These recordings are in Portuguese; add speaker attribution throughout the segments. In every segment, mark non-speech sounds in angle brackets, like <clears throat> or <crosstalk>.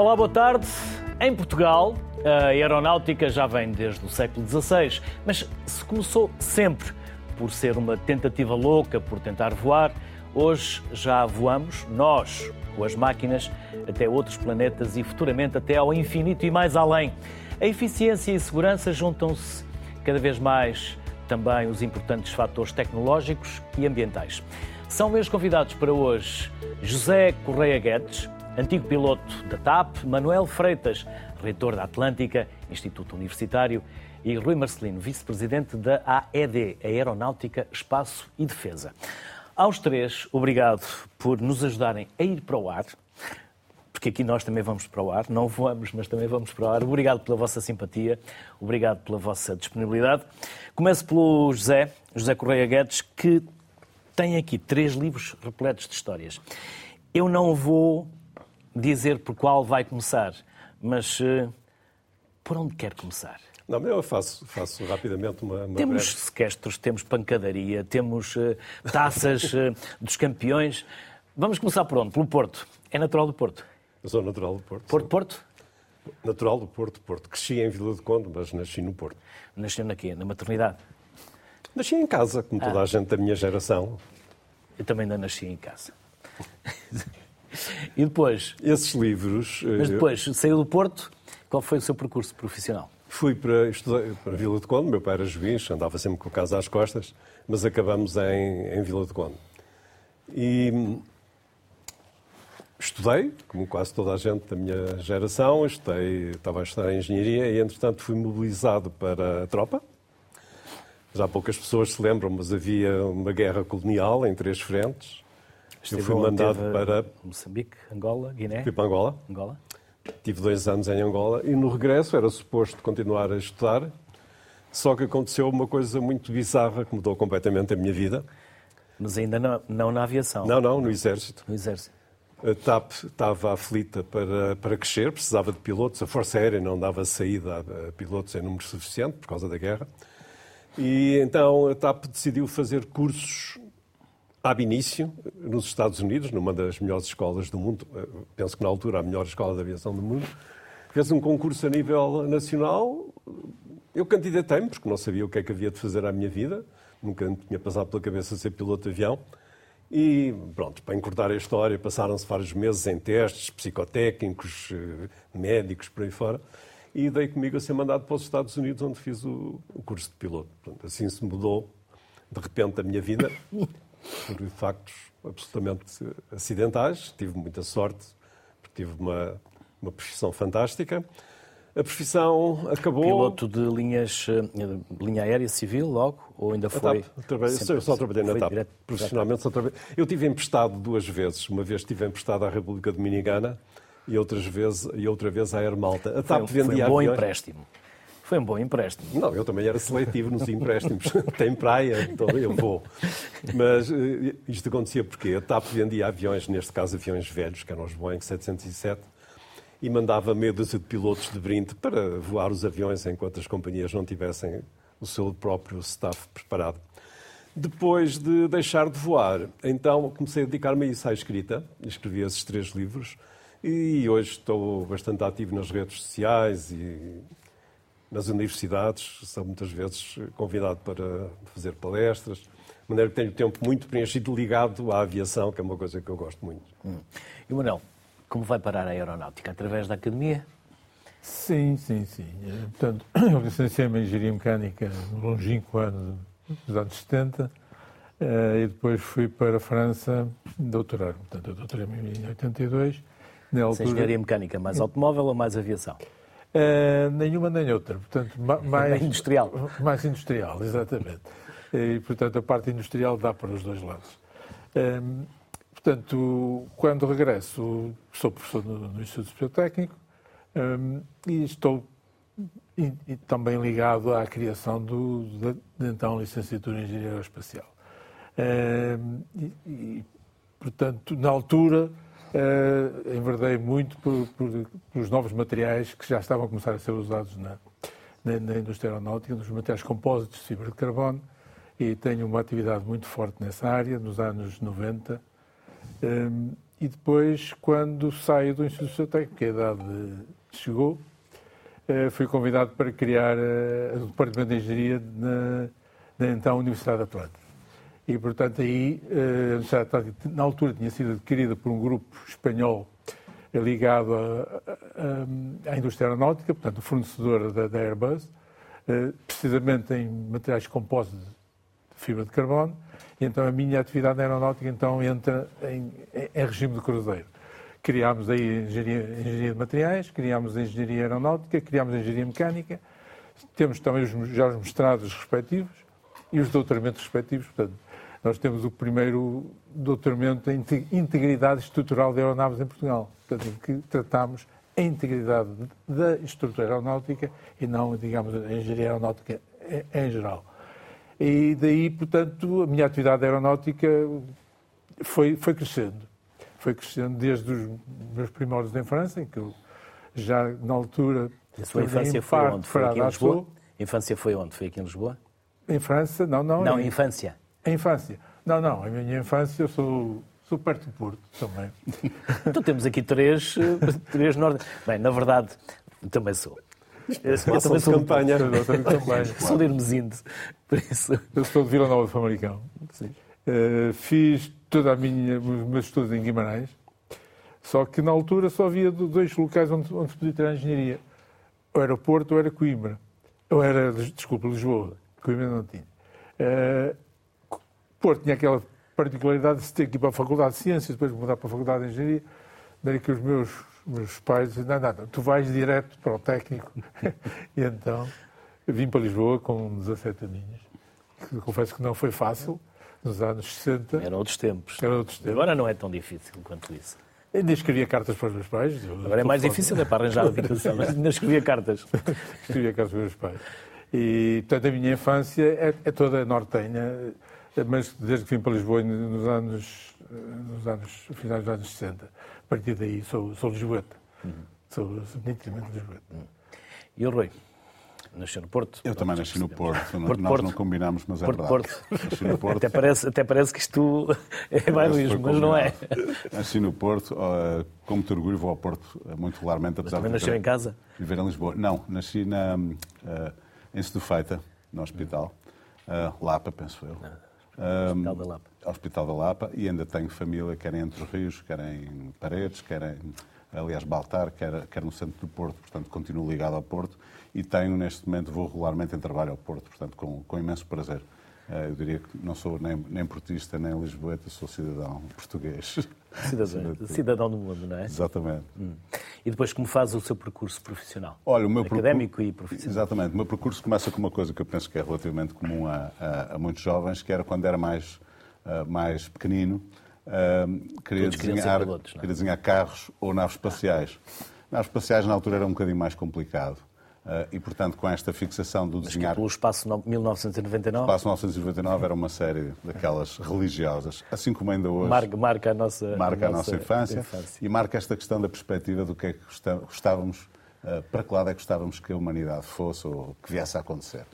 Speaker 1: Olá, boa tarde. Em Portugal, a aeronáutica já vem desde o século XVI, mas se começou sempre por ser uma tentativa louca por tentar voar, hoje já voamos, nós, com as máquinas, até outros planetas e futuramente até ao infinito e mais além. A eficiência e segurança juntam-se cada vez mais também os importantes fatores tecnológicos e ambientais. São meus convidados para hoje José Correia Guedes, antigo piloto da TAP, Manuel Freitas, reitor da Atlântica, Instituto Universitário, e Rui Marcelino, vice-presidente da AED, Aeronáutica, Espaço e Defesa. Aos três, obrigado por nos ajudarem a ir para o ar, porque aqui nós também vamos para o ar, não voamos, mas também vamos para o ar. Obrigado pela vossa simpatia, obrigado pela vossa disponibilidade. Começo pelo José, José Correia Guedes, que tem aqui três livros repletos de histórias. Eu não vou dizer por qual vai começar, mas uh, por onde quer começar?
Speaker 2: Não, eu faço, faço rapidamente uma, uma
Speaker 1: Temos
Speaker 2: breve...
Speaker 1: sequestros, temos pancadaria, temos uh, taças uh, dos campeões. Vamos começar por onde? Pelo Porto. É natural do Porto?
Speaker 2: Eu sou natural do Porto.
Speaker 1: Porto. Porto?
Speaker 2: Natural do Porto, Porto. Cresci em Vila de Conde, mas nasci no Porto.
Speaker 1: Nasceu na quê? Na maternidade?
Speaker 2: Nasci em casa, como toda ah. a gente da minha geração.
Speaker 1: Eu também ainda nasci em casa. <laughs> e depois?
Speaker 2: Esses livros...
Speaker 1: Mas depois, saiu do Porto, qual foi o seu percurso profissional?
Speaker 2: Fui para para Vila de Conde, meu pai era juiz, andava sempre com a casa às costas, mas acabamos em, em Vila de Conde. E estudei, como quase toda a gente da minha geração, estudei, estava a estudar Engenharia e, entretanto, fui mobilizado para a tropa. Já poucas pessoas se lembram, mas havia uma guerra colonial em três frentes.
Speaker 1: Esteve, Eu fui mandado para... Moçambique, Angola, Guiné?
Speaker 2: Fui para Angola.
Speaker 1: Angola.
Speaker 2: Tive dois anos em Angola e no regresso era suposto continuar a estudar, só que aconteceu uma coisa muito bizarra que mudou completamente a minha vida.
Speaker 1: Mas ainda não, não na aviação?
Speaker 2: Não, não, no Exército.
Speaker 1: No Exército.
Speaker 2: A TAP estava aflita para, para crescer, precisava de pilotos. A Força Aérea não dava saída a pilotos em número suficiente por causa da guerra. E então a TAP decidiu fazer cursos ab início nos Estados Unidos, numa das melhores escolas do mundo, penso que na altura a melhor escola de aviação do mundo. Fez um concurso a nível nacional. Eu candidatei-me, porque não sabia o que é que havia de fazer à minha vida. Nunca me tinha passado pela cabeça ser piloto de avião. E pronto, para encurtar a história, passaram-se vários meses em testes psicotécnicos, eh, médicos, por aí fora, e dei comigo a ser mandado para os Estados Unidos, onde fiz o, curso de piloto. Pronto, assim se mudou, de repente, a minha vida, <laughs> por factos absolutamente acidentais. Tive muita sorte, porque tive uma, uma profissão fantástica. A profissão acabou.
Speaker 1: Piloto de linhas, eh, linha aérea civil, logo? Ou ainda foi?
Speaker 2: Trabalhei, eu só trabalhei na TAP. Direto, Profissionalmente só trabalhei. Eu tive emprestado duas vezes. Uma vez tive emprestado à República Dominicana e, outras vezes, e outra vez à Air Malta. A TAP
Speaker 1: foi,
Speaker 2: vendia
Speaker 1: foi um bom
Speaker 2: aviões.
Speaker 1: empréstimo. Foi um bom empréstimo.
Speaker 2: Não, eu também era seletivo nos empréstimos. <laughs> Tem praia, então eu vou. Mas eh, isto acontecia porque a TAP vendia aviões, neste caso aviões velhos, que eram os Boeing 707, e mandava meia dúzia de pilotos de brinde para voar os aviões enquanto as companhias não tivessem o seu próprio staff preparado. Depois de deixar de voar, então comecei a dedicar-me a isso à escrita. Escrevi esses três livros e hoje estou bastante ativo nas redes sociais e nas universidades. Sou muitas vezes convidado para fazer palestras. De maneira que tenho o tempo muito preenchido ligado à aviação, que é uma coisa que eu gosto muito.
Speaker 1: Hum. E Manuel, como vai parar a aeronáutica? Através da academia?
Speaker 3: Sim, sim, sim. Portanto, <clears throat> eu licenciei-me em Engenharia Mecânica no longínquo ano dos anos 70 e depois fui para a França doutorar. Portanto, eu doutorei-me em 82.
Speaker 1: Na altura... Engenharia Mecânica mais automóvel ou mais aviação?
Speaker 3: Uh, nenhuma nem outra. Portanto, mais...
Speaker 1: industrial.
Speaker 3: Mais industrial, exatamente. E, portanto, a parte industrial dá para os dois lados. Uh, Portanto, quando regresso, sou professor no, no Instituto Superior Técnico um, e estou e, e também ligado à criação do, da, de, então, licenciatura em Engenharia Aeroespacial. Um, e, e, portanto, na altura, uh, enverdei muito por, por, por, os novos materiais que já estavam a começar a ser usados na, na, na indústria aeronáutica, nos materiais compósitos de fibra de carbono, e tenho uma atividade muito forte nessa área, nos anos 90, e depois, quando saio do Instituto Técnico, a idade chegou, uh, fui convidado para criar uh, o Departamento de Engenharia na, na então Universidade Atlântica. E, portanto, aí Universidade Atlântica, na altura, tinha sido adquirida por um grupo espanhol ligado à indústria aeronáutica, portanto, o fornecedor da, da Airbus, precisamente em materiais compostos de fibra de carbono, e então a minha atividade aeronáutica então entra em, em regime de cruzeiro. Criámos aí engenharia, engenharia de materiais, criámos engenharia aeronáutica, criámos engenharia mecânica, temos também os, já os mestrados respectivos e os doutoramentos respectivos. Portanto, nós temos o primeiro doutoramento em integridade estrutural de aeronaves em Portugal, portanto, que tratamos a integridade da estrutura aeronáutica e não, digamos, a engenharia aeronáutica em geral. E daí, portanto, a minha atividade aeronáutica foi, foi crescendo. Foi crescendo desde os meus primórdios em França, em que eu já na altura.
Speaker 1: A sua infância foi onde? Foi aqui em Lisboa? A infância foi onde? Foi aqui em Lisboa?
Speaker 3: Em França? Não, não.
Speaker 1: Não, em infância.
Speaker 3: Em infância. Não, não. A minha infância eu sou Sou perto do Porto também. <laughs>
Speaker 1: então temos aqui três, três norte. Bem, na verdade, também sou.
Speaker 2: Eu também sou campanha.
Speaker 1: Sou de Hermesinde, por isso.
Speaker 3: Eu sou de Vila Nova de Famalicão. Uh, fiz toda a minha, os meus estudos em Guimarães, só que na altura só havia dois locais onde, onde se podia tirar engenharia. Ou era Porto ou era Coimbra. Ou era, desculpa, Lisboa. Coimbra não tinha. Uh, Porto tinha aquela particularidade de se ter que ir para a Faculdade de Ciências, depois mudar para a Faculdade de Engenharia. Daí que os meus meus pais diziam, não, não, tu vais direto para o técnico. <laughs> e então vim para Lisboa com 17 aninhos. Confesso que não foi fácil, nos anos 60.
Speaker 1: Eram outros tempos.
Speaker 3: Eram outros tempos.
Speaker 1: Agora não é tão difícil quanto isso.
Speaker 3: Ainda escrevia cartas para os meus pais.
Speaker 1: Agora é mais difícil, é para arranjar habitação, mas ainda escrevia cartas. <laughs>
Speaker 3: escrevia cartas para os meus pais. E, portanto, a minha infância é, é toda nortenha, mas desde que vim para Lisboa nos anos, nos anos finais dos anos 60 partir daí sou, sou lisboeta. Uhum. Sou nitidamente lisboeta. Uhum.
Speaker 1: E o Rui? Nasceu no Porto?
Speaker 4: Eu também nasci no Porto. Porto Nós Porto. não combinámos, mas é Porto, verdade.
Speaker 1: Porto. Nasci no Porto. Até parece, até parece que isto é bairrismo, mas não é.
Speaker 4: Nasci no Porto. Com muito orgulho vou ao Porto muito regularmente.
Speaker 1: Apesar mas também nasceu em casa?
Speaker 4: Viver em Lisboa. Não, nasci na, uh, em Sedufeita, no hospital. Uh, Lapa, penso eu.
Speaker 1: Não, hospital da Lapa.
Speaker 4: Hospital da Lapa e ainda tenho família, quer em Entre Rios, quer em Paredes, quer em, aliás, Baltar, quer, quer no centro do Porto, portanto continuo ligado ao Porto e tenho neste momento, vou regularmente em trabalho ao Porto, portanto com, com imenso prazer. Eh, eu diria que não sou nem, nem portista, nem lisboeta, sou cidadão português.
Speaker 1: Cidadão, <laughs> cidadão do mundo, não é?
Speaker 4: Exatamente.
Speaker 1: Hum. E depois como faz o seu percurso profissional?
Speaker 4: Olha, o meu
Speaker 1: Académico
Speaker 4: percur...
Speaker 1: e profissional.
Speaker 4: Exatamente. O meu percurso começa com uma coisa que eu penso que é relativamente comum a, a, a muitos jovens, que era quando era mais uh, mais pequenino, uh, queria, desenhar, pilotos, é? queria desenhar carros ou naves espaciais. Naves espaciais na altura era um bocadinho mais complicado. Uh, e, portanto, com esta fixação do
Speaker 1: Mas
Speaker 4: desenhar...
Speaker 1: pelo Espaço 1999?
Speaker 4: O Espaço 1999 era uma série daquelas religiosas, assim como ainda hoje...
Speaker 1: Marca, marca a nossa,
Speaker 4: marca a nossa, infância, infância, e marca esta questão da perspectiva do que é que gostávamos, uh, para que lado é que gostávamos que a humanidade fosse ou que viesse a acontecer.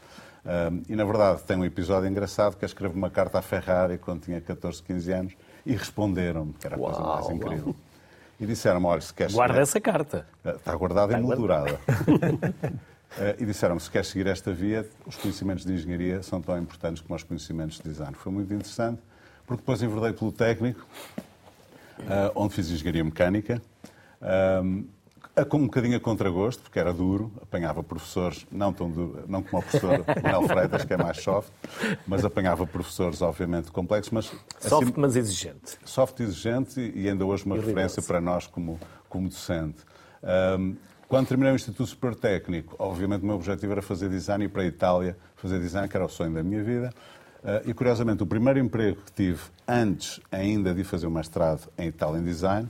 Speaker 4: Um, e, na verdade, tem um episódio engraçado que é escrever uma carta à Ferrari quando tinha 14, 15 anos e responderam-me, que era a coisa mais incrível. Uau. E disseram-me, olha, se queres...
Speaker 1: Guarda essa carta.
Speaker 4: Ah, está guardada e moldurada. <laughs> e disseram-me, se queres seguir esta via, os conhecimentos de engenharia são tão importantes como os conhecimentos de design. Foi muito interessante, porque depois enverdei pelo técnico, uh, onde fiz engenharia mecânica. Um, com um bocadinho a contragosto, porque era duro, apanhava professores, não, tão duro, não como o professor Manuel Freitas, que é mais soft, mas apanhava professores, obviamente, complexos. Mas,
Speaker 1: soft, assim, mas exigente.
Speaker 4: Soft, exigente e ainda hoje uma e referência para nós como, como docente. Um, quando terminei o Instituto Superior Técnico, obviamente o meu objetivo era fazer design e ir para a Itália fazer design, que era o sonho da minha vida. Uh, e, curiosamente, o primeiro emprego que tive antes ainda de fazer o mestrado em Itália em Design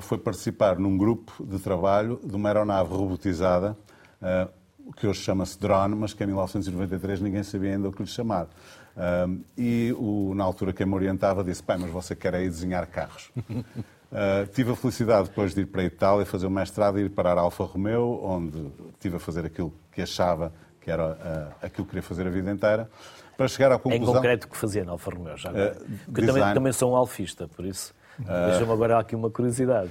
Speaker 4: foi participar num grupo de trabalho de uma aeronave robotizada, eh, que hoje chama-se drone, mas que em 1993 ninguém sabia ainda o que lhe chamar. Eh, e o, na altura quem me orientava disse, pai, mas você quer aí desenhar carros. Uh, <laughs> tive a felicidade depois de ir para a Itália fazer o mestrado e ir parar a Alfa Romeo, onde tive a fazer aquilo que achava que era uh, aquilo que queria fazer a vida inteira, para chegar à conclusão...
Speaker 1: Em concreto, o que fazia na Alfa Romeo? Já uh, também, também sou um alfista, por isso... Deixa-me agora aqui uma curiosidade.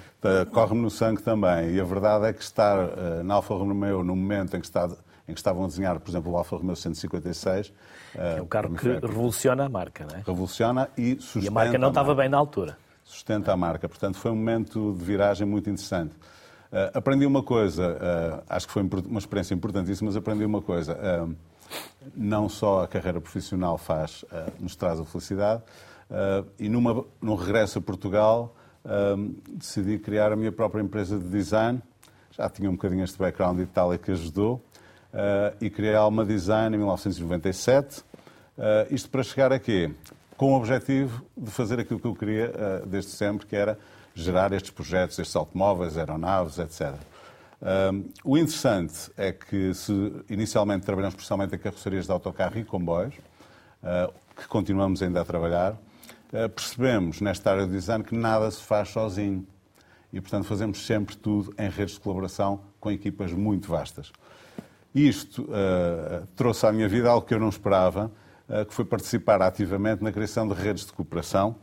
Speaker 4: Corre-me no sangue também. E a verdade é que estar uh, na Alfa Romeo no momento em que, está, em que estavam a desenhar, por exemplo, o Alfa Romeo 156...
Speaker 1: Uh, é um carro que revoluciona a marca, não é?
Speaker 4: Revoluciona e sustenta
Speaker 1: E a marca não estava bem na altura.
Speaker 4: Sustenta a marca. Portanto, foi um momento de viragem muito interessante. Uh, aprendi uma coisa, uh, acho que foi uma experiência importantíssima, mas aprendi uma coisa. Uh, não só a carreira profissional faz, nos traz a felicidade, e numa, num regresso a Portugal decidi criar a minha própria empresa de design. Já tinha um bocadinho este background de Itália que ajudou, e criei a Alma Design em 1997. isto para chegar aqui, com o objetivo de fazer aquilo que eu queria desde sempre, que era gerar estes projetos, estes automóveis, aeronaves, etc. O interessante é que se inicialmente trabalhamos especialmente em carrocerias de autocarro e comboios, uh, que continuamos ainda a trabalhar, uh, percebemos nesta área de design que nada se faz sozinho. E, portanto, fazemos sempre tudo em redes de colaboração com equipas muito vastas. Isto uh, trouxe à minha vida algo que eu não esperava, que foi participar ativamente na criação de redes de cooperação,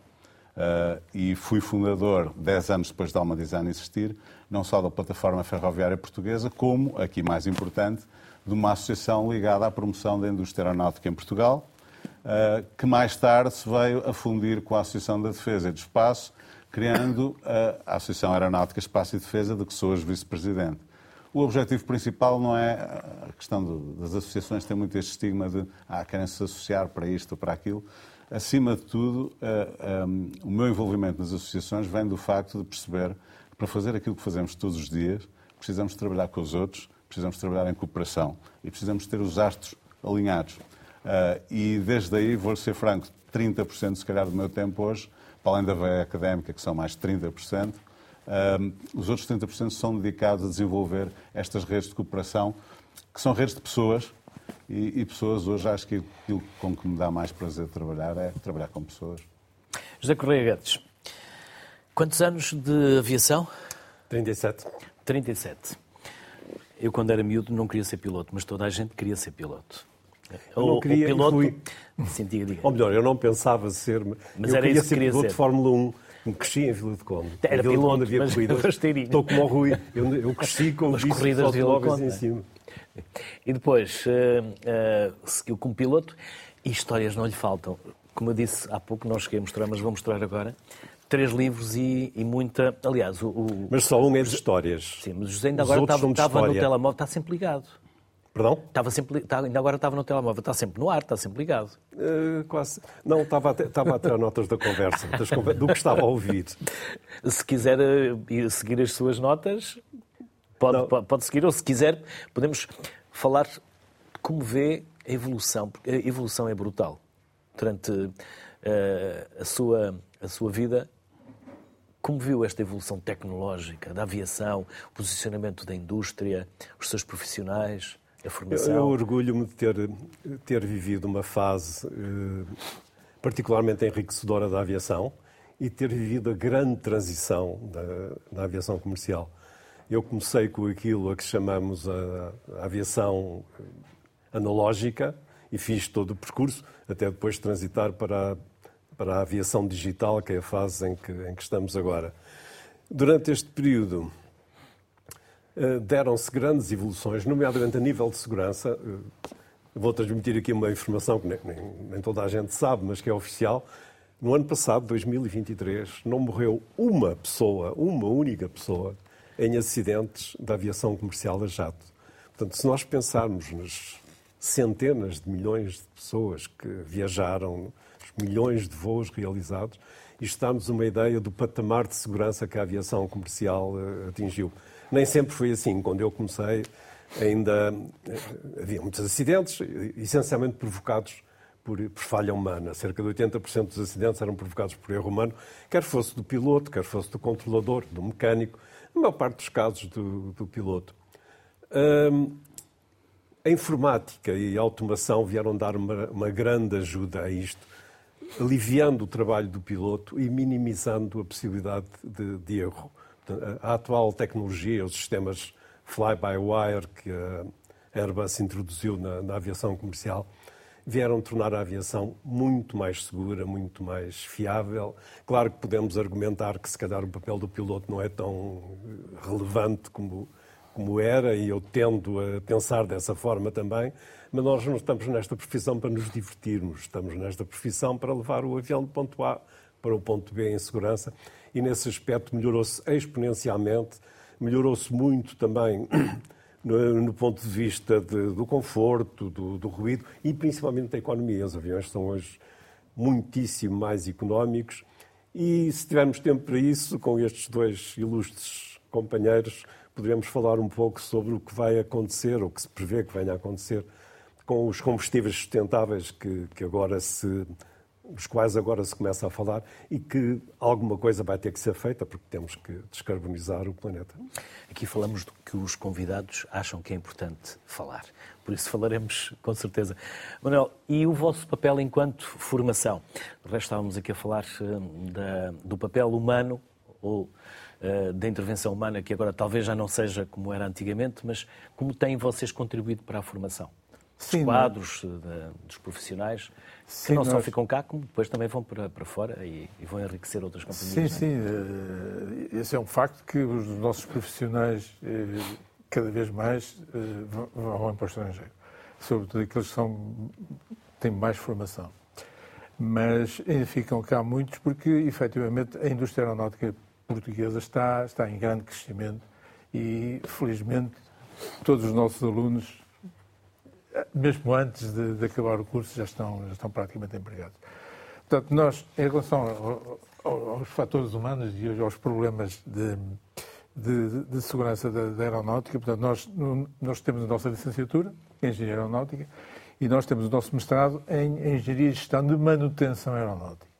Speaker 4: Uh, e fui fundador, 10 anos depois da Alma Design existir, não só da plataforma ferroviária portuguesa, como, aqui mais importante, de uma associação ligada à promoção da indústria aeronáutica em Portugal, uh, que mais tarde se veio a fundir com a Associação da Defesa e do Espaço, criando uh, a Associação Aeronáutica, Espaço e Defesa, de que sou hoje vice-presidente. O objetivo principal não é a questão das associações, tem muito este estigma de ah, querem se associar para isto ou para aquilo acima de tudo, uh, eh, um, eh, o meu envolvimento nas associações vem do facto de perceber que para fazer aquilo que fazemos todos os dias, precisamos trabalhar com os outros, precisamos trabalhar em cooperação e precisamos ter os astros alinhados. Uh, e desde aí, vou ser franco, 30% se calhar do meu tempo hoje, para além da veia académica, que são mais 30%, uh, os outros 30% são dedicados a desenvolver estas redes de cooperação, que são redes de pessoas e, e, pessoas, hoje acho que aquilo com que me dá mais prazer trabalhar é trabalhar com pessoas.
Speaker 1: José Correia Guedes, quantos anos de aviação?
Speaker 2: 37.
Speaker 1: 37. Eu, quando era miúdo, não queria ser piloto, mas toda a gente queria ser piloto.
Speaker 2: Eu não queria,
Speaker 1: o piloto...
Speaker 2: Fui...
Speaker 1: Sim, diga, diga.
Speaker 2: Ou melhor, eu não pensava ser...
Speaker 1: Mas
Speaker 2: eu
Speaker 1: era
Speaker 2: queria
Speaker 1: isso que
Speaker 2: ser
Speaker 1: queria
Speaker 2: piloto
Speaker 1: ser.
Speaker 2: de Fórmula 1. Cresci em Vila de Conde.
Speaker 1: Era
Speaker 2: Vila
Speaker 1: piloto,
Speaker 2: de Conde havia
Speaker 1: mas
Speaker 2: corridas.
Speaker 1: rasteirinho.
Speaker 2: Estou como o Rui. Eu, eu cresci com
Speaker 1: As corridas de Vila de Conde,
Speaker 2: em
Speaker 1: é?
Speaker 2: cima.
Speaker 1: E depois uh, uh, seguiu como piloto e histórias não lhe faltam. Como eu disse há pouco, não cheguei a mostrar, mas vou mostrar agora. Três livros e, e muita. Aliás, o, o,
Speaker 2: Mas só um é de histórias.
Speaker 1: Sim, mas o José ainda agora estava, estava no telemóvel, está sempre ligado.
Speaker 2: Perdão?
Speaker 1: Estava sempre, está- ainda agora estava no telemóvel, está sempre no ar, está sempre ligado.
Speaker 2: Eh, quase. Não, estava a, estava a tirar notas da conversa, do que estava a ouvir. <laughs>
Speaker 1: Se quiser eh, ir seguir as suas notas, pode, pode, pode seguir, ou se quiser, podemos falar como vê a evolução, porque a evolução é brutal. Durante eh, a, sua, a sua vida, como viu esta evolução tecnológica da aviação, o posicionamento da indústria, os seus profissionais, a
Speaker 2: Eu,
Speaker 1: formação?
Speaker 2: eu orgulho-me de ter, ter vivido uma fase eh, particularmente enriquecedora da aviação e ter vivido a grande transição da, da aviação comercial. Eu comecei com aquilo a que chamamos a, a aviação analógica e fiz todo o percurso, até depois transitar para a, para a aviação digital, que é a fase em que, em que estamos agora. Durante este período, deram-se grandes evoluções, nomeadamente a nível de segurança. Eh, Vou transmitir aqui uma informação que nem, nem- nem toda a gente sabe, mas que é oficial. No ano passado, 2023, não morreu uma pessoa, uma única pessoa, em acidentes da aviação comercial a jato. Portanto, se nós pensarmos nas centenas de milhões de pessoas que viajaram, os milhões de voos realizados, isto dá-nos uma ideia do patamar de segurança que a aviação comercial eh, atingiu. Nem sempre foi assim. Quando eu comecei, ainda eh, havia muitos acidentes, essencialmente provocados por, por falha humana. Cerca de 80% dos acidentes eram provocados por erro humano, quer fosse do piloto, quer fosse do controlador, do mecânico, na maior parte dos casos do, do piloto. Hum, a informática e a automação vieram dar uma, uma grande ajuda a isto, aliviando o trabalho do piloto e minimizando a possibilidade de, de erro. A atual tecnologia, os sistemas fly-by-wire que a Airbus introduziu na, na aviação comercial, vieram tornar a aviação muito mais segura, muito mais fiável. Claro que podemos argumentar que se calhar o papel do piloto não é tão relevante como, como era, e eu tendo a pensar dessa forma também, mas nós não estamos nesta profissão para nos divertirmos, estamos nesta profissão para levar o avião do ponto A para o ponto B em segurança, e nesse aspecto melhorou-se exponencialmente, melhorou-se muito também <clears throat> no, no, ponto de vista de, do conforto, do, do, ruído e principalmente da economia. Os aviões são hoje muitíssimo mais económicos e se tivermos tempo para isso, com estes dois ilustres companheiros, poderemos falar um pouco sobre o que vai acontecer, ou que se prevê que venha a acontecer, com os combustíveis sustentáveis que, que agora se os quais agora se começa a falar e que alguma coisa vai ter que ser feita porque temos que descarbonizar o planeta.
Speaker 1: Aqui falamos do que os convidados acham que é importante falar. Por isso falaremos com certeza. Manuel, e o vosso papel enquanto formação? De resto, estávamos aqui a falar eh, da, do papel humano ou uh, da intervenção humana, que agora talvez já não seja como era antigamente, mas como têm vocês contribuído para a formação? Sim, dos quadros, de, dos profissionais, sim, que não nós... só ficam cá, como depois também vão para, para fora e, e vão enriquecer outras companhias.
Speaker 3: Sim,
Speaker 1: é?
Speaker 3: sim. Eh, esse é um facto que os nossos profissionais, eh, cada vez mais, eh, vão para o estrangeiro. Sobretudo aqueles que são, têm mais formação. Mas ainda ficam cá muitos porque, efetivamente, a indústria aeronáutica portuguesa está, está em grande crescimento e, felizmente, todos os nossos alunos mesmo antes de, de, acabar o curso, já estão, já estão praticamente empregados. Portanto, nós, em relação aos fatores humanos e aos problemas de, de, de segurança da, da, aeronáutica, portanto, nós, nós temos a nossa licenciatura em Engenharia Aeronáutica e nós temos o nosso mestrado em Engenharia e Gestão de Manutenção Aeronáutica.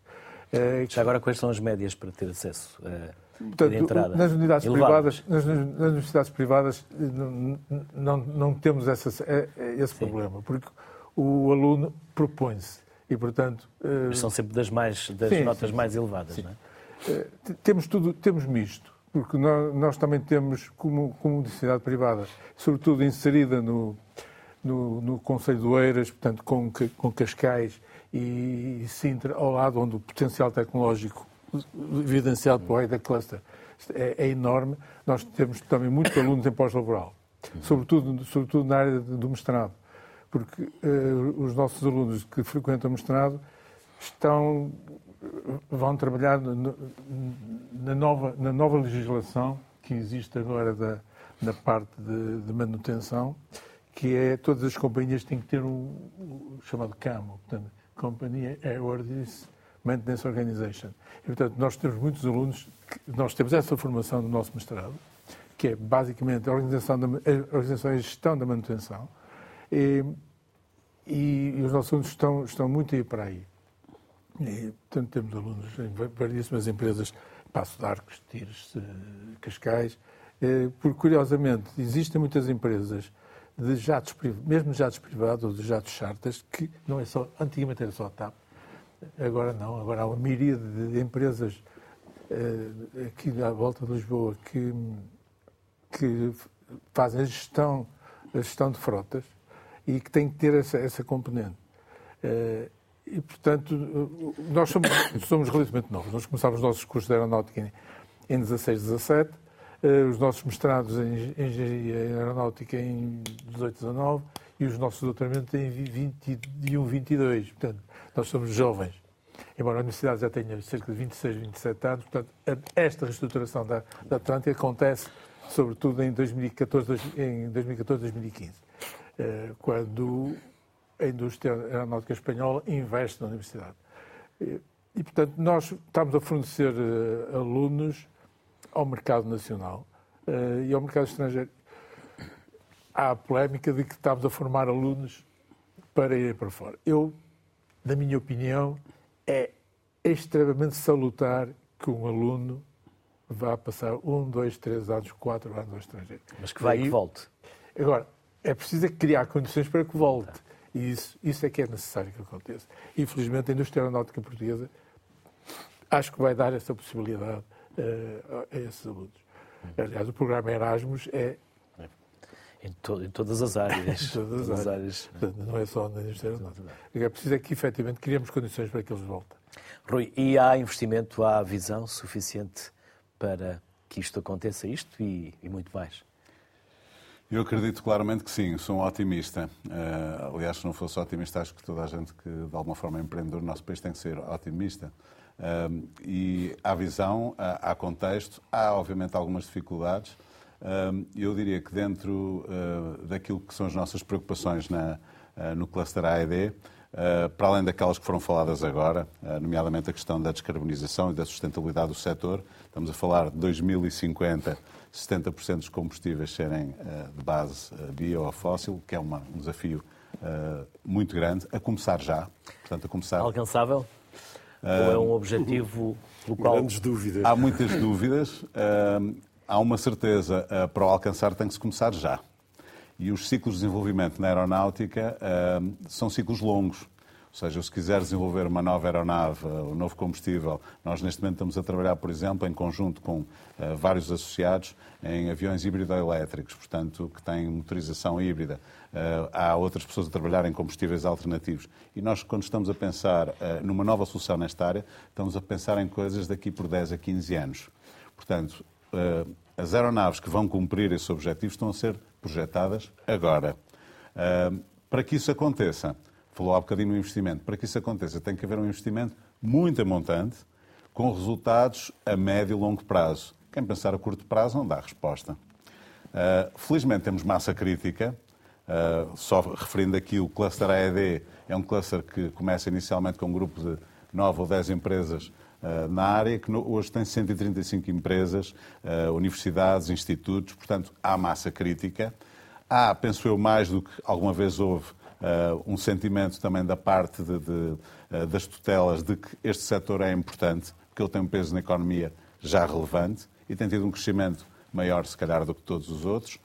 Speaker 1: Já agora, quais são as médias para ter acesso a
Speaker 3: Portanto, nas unidades privadas, nas, nas, universidades privadas não, não, não temos essa, é, é esse Sim. problema, porque o aluno propõe-se e, portanto...
Speaker 1: Eh, Mas são sempre das, mais, das sim, notas sim, mais elevadas, não é?
Speaker 3: Eh, temos tudo, temos misto, porque nós, nós também temos, como, como universidade privada, sobretudo inserida no, no, no Conselho de Oeiras, portanto, com, com Cascais e Sintra, ao lado onde o potencial tecnológico evidenciado pelo AIDA Cluster é, é, enorme. Nós temos também muitos alunos em pós-laboral, sobretudo, sobretudo na área do mestrado, porque uh, os nossos alunos que frequentam o mestrado estão, vão trabalhar no, na, nova, na nova legislação que existe agora da, na parte de, de manutenção, que é todas as companhias têm que ter um, um chamado CAMO, portanto, Companhia Airworthiness Maintenance Organization. E, portanto, nós temos muitos alunos, que, nós temos essa formação no nosso mestrado, que é basicamente a organização, da, a organização e gestão da manutenção, e, e, e, os nossos alunos estão, estão muito aí para aí. E, portanto, temos alunos em variedíssimas empresas, Passo de Arcos, Tires, Cascais, porque, curiosamente, existem muitas empresas de jatos, mesmo jatos privados ou de jatos chartas, que não é só, antigamente era só TAP, Agora não, agora há uma miríade de empresas uh, aqui à volta de Lisboa que, que fazem a gestão, a gestão de frotas e que têm que ter essa, essa componente. Uh, e, portanto, nós somos, somos relativamente novos. Nós começámos os nossos cursos de aeronáutica em, em 16, 17, uh, os nossos mestrados em engenharia aeronáutica em 18, 19 e os nossos doutoramentos em 21, 22. Portanto, nós somos jovens. Embora a universidade já tenha cerca de 26, 27 anos, portanto, esta reestruturação da, da Atlântica acontece sobretudo em 2014, em 2014 2015, eh, quando a indústria aeronáutica espanhola investe na universidade. E, portanto, nós estamos a fornecer eh, alunos ao mercado nacional eh, e ao mercado estrangeiro. Há a polémica de que estamos a formar alunos para ir para fora. Eu na minha opinião, é extremamente salutar que um aluno vá passar um, dois, três anos, quatro anos ao estrangeiro.
Speaker 1: Mas que vai e que volte.
Speaker 3: Agora, é preciso criar condições para que volte. E isso, isso é que é necessário que aconteça. Infelizmente, a indústria aeronáutica portuguesa acho que vai dar essa possibilidade uh, a esses alunos. Aliás, o programa Erasmus é
Speaker 1: Em, to em, todas as áreas. <laughs>
Speaker 3: em todas, as áreas. áreas. Não é só na indústria É preciso é que, efetivamente, criemos condições para que eles voltem.
Speaker 1: Rui, e há investimento, há visão suficiente para que isto aconteça, isto e, e muito mais?
Speaker 4: Eu acredito claramente que sim, sou um otimista. Uh, aliás, se não fosse otimista, acho que toda a gente que de alguma forma é empreendedor no nosso país tem que ser otimista. Uh, e há visão, há, há, contexto, há obviamente algumas dificuldades. Eu diria que dentro daquilo que são as nossas preocupações na, no cluster AED, para além daquelas que foram faladas agora, nomeadamente a questão da descarbonização e da sustentabilidade do setor, estamos a falar de 2050 70% dos combustíveis serem de base bio ou fóssil, que é uma, um desafio muito grande, a começar já.
Speaker 1: Portanto, a começar... Alcançável? Ou é um objetivo pelo qual...
Speaker 2: Grandes dúvidas.
Speaker 4: Há muitas dúvidas. Há uma certeza, para o alcançar tem que se começar já. E os ciclos de desenvolvimento na aeronáutica são ciclos longos. Ou seja, se quiser desenvolver uma nova aeronave, um novo combustível, nós neste momento estamos a trabalhar, por exemplo, em conjunto com uh, vários associados em aviões híbrido-elétricos, portanto, que têm motorização híbrida. Uh, há outras pessoas a trabalhar em combustíveis alternativos. E nós, quando estamos a pensar uh, numa nova solução nesta área, estamos a pensar em coisas daqui por 10 a 15 anos. Portanto, as aeronaves que vão cumprir esse objetivo estão a ser projetadas agora. Para que isso aconteça, falou há bocadinho no investimento. Para que isso aconteça, tem que haver um investimento muito montante, com resultados a médio e longo prazo. Quem pensar a curto prazo não dá resposta. Uh, felizmente temos massa crítica, só referindo aqui o cluster AED, é um cluster que começa inicialmente com um grupo de 9 ou 10 empresas na área, que hoje tem 135 empresas, universidades, institutos, portanto há massa crítica. Há, penso eu, mais do que alguma vez houve, uh, um sentimento também da parte de, de, das tutelas de que este setor é importante, que ele tem um peso na economia já relevante e tem tido um crescimento maior, se calhar, do que todos os outros.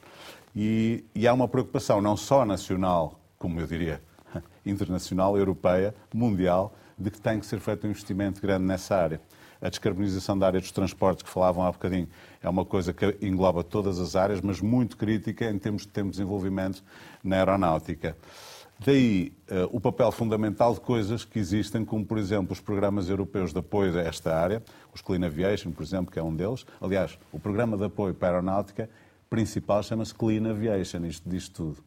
Speaker 4: E, e há uma preocupação não só nacional, como eu diria, <laughs> internacional, europeia, mundial, de que tem que ser feito um investimento grande nessa área. A descarbonização da área dos transportes, que falavam há bocadinho, é uma coisa que engloba todas as áreas, mas muito crítica em termos de de desenvolvimento na aeronáutica. Daí uh, o papel fundamental de coisas que existem, como por exemplo os programas europeus de apoio a esta área, os Clean Aviation, por exemplo, que é um deles. Aliás, o programa de apoio para a aeronáutica principal chama-se Clean Aviation, isto diz tudo.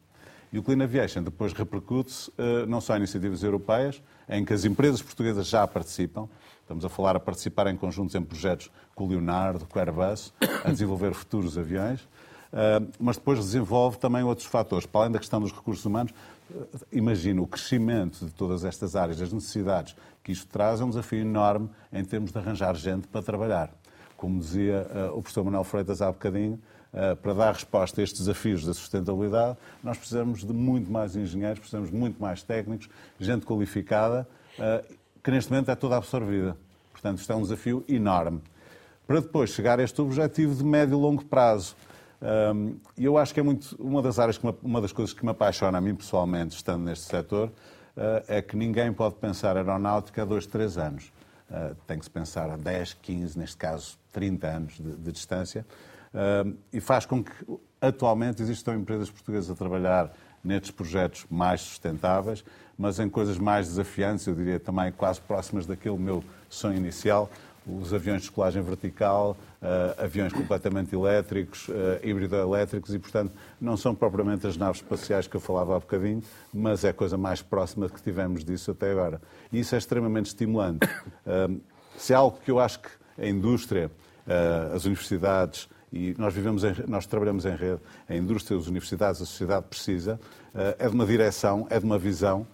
Speaker 4: E o Clean Aviation depois repercute-se uh, não só em iniciativas europeias, em que as empresas portuguesas já participam, estamos a falar a participar em conjuntos em projetos com o Leonardo, com o Airbus, a desenvolver futuros aviões, uh, mas depois desenvolve também outros fatores. Para além da questão dos recursos humanos, imagino o crescimento de todas estas áreas, as necessidades que isto traz, é um desafio enorme em termos de arranjar gente para trabalhar. Como dizia uh, o professor Manuel Freitas há bocadinho, para dar resposta a estes desafios da sustentabilidade, nós precisamos de muito mais engenheiros, precisamos de muito mais técnicos, gente qualificada, uh, que neste momento é toda absorvida. Portanto, isto é um desafio enorme. Para depois chegar a este objetivo de médio e longo prazo, e eu acho que é muito uma das áreas, uma das coisas que me apaixona a mim pessoalmente, estando neste setor, é que ninguém pode pensar aeronáutica a dois, três anos. Tem que se pensar a 10, 15, neste caso 30 anos de, de distância. E faz com que atualmente existam empresas portuguesas a trabalhar nestes projetos mais sustentáveis, mas em coisas mais desafiantes, eu diria também quase próximas daquele meu sonho inicial, os aviões de escolagem vertical, uh, aviões completamente elétricos, uh, híbrido-elétricos e, portanto, não são propriamente as naves espaciais que eu falava há bocadinho, mas é a coisa mais próxima que tivemos disso até agora. E isso é extremamente estimulante. Uh, se é algo que eu acho que a indústria, as universidades, e nós vivemos em, nós trabalhamos em rede, a indústria, as universidades, a sociedade precisa, é de uma direção, é de uma visão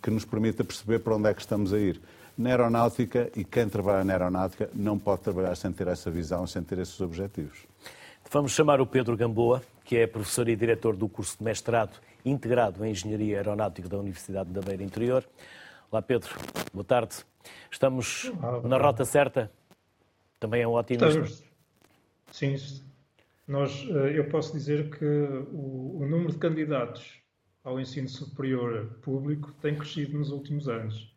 Speaker 4: que nos permita perceber para onde é que estamos a ir na aeronáutica e quem trabalha na aeronáutica não pode trabalhar sem ter essa visão, sem ter esses objetivos.
Speaker 1: Vamos chamar o Pedro Gamboa, que é professor e diretor do curso de mestrado integrado em Engenharia Aeronáutica da Universidade da Beira Interior. Olá, Pedro. Boa tarde. Estamos Olá, na rota certa? Também é um ótimo.
Speaker 5: Estamos. Sim, nós, eh, eu posso dizer que o, o número de candidatos ao ensino superior público tem crescido nos últimos anos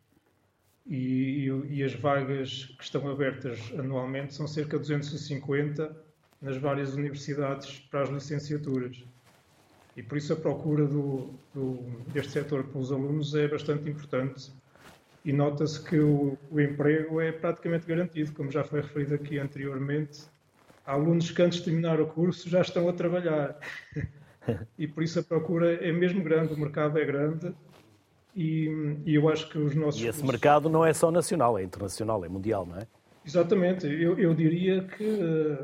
Speaker 5: e, e, as vagas que estão abertas anualmente são cerca de 250 nas várias universidades para as licenciaturas. E por isso a procura do, do, deste setor pelos alunos é bastante importante e nota-se que o, o, emprego é praticamente garantido, como já foi referido aqui anteriormente. Há alunos que antes de terminar o curso já estão a trabalhar <laughs> e por isso a procura é mesmo grande, o mercado é grande e, e eu acho que os nossos.
Speaker 1: E esse cursos... mercado não é só nacional, é internacional, é mundial, não é?
Speaker 5: Exatamente, eu, eu diria que,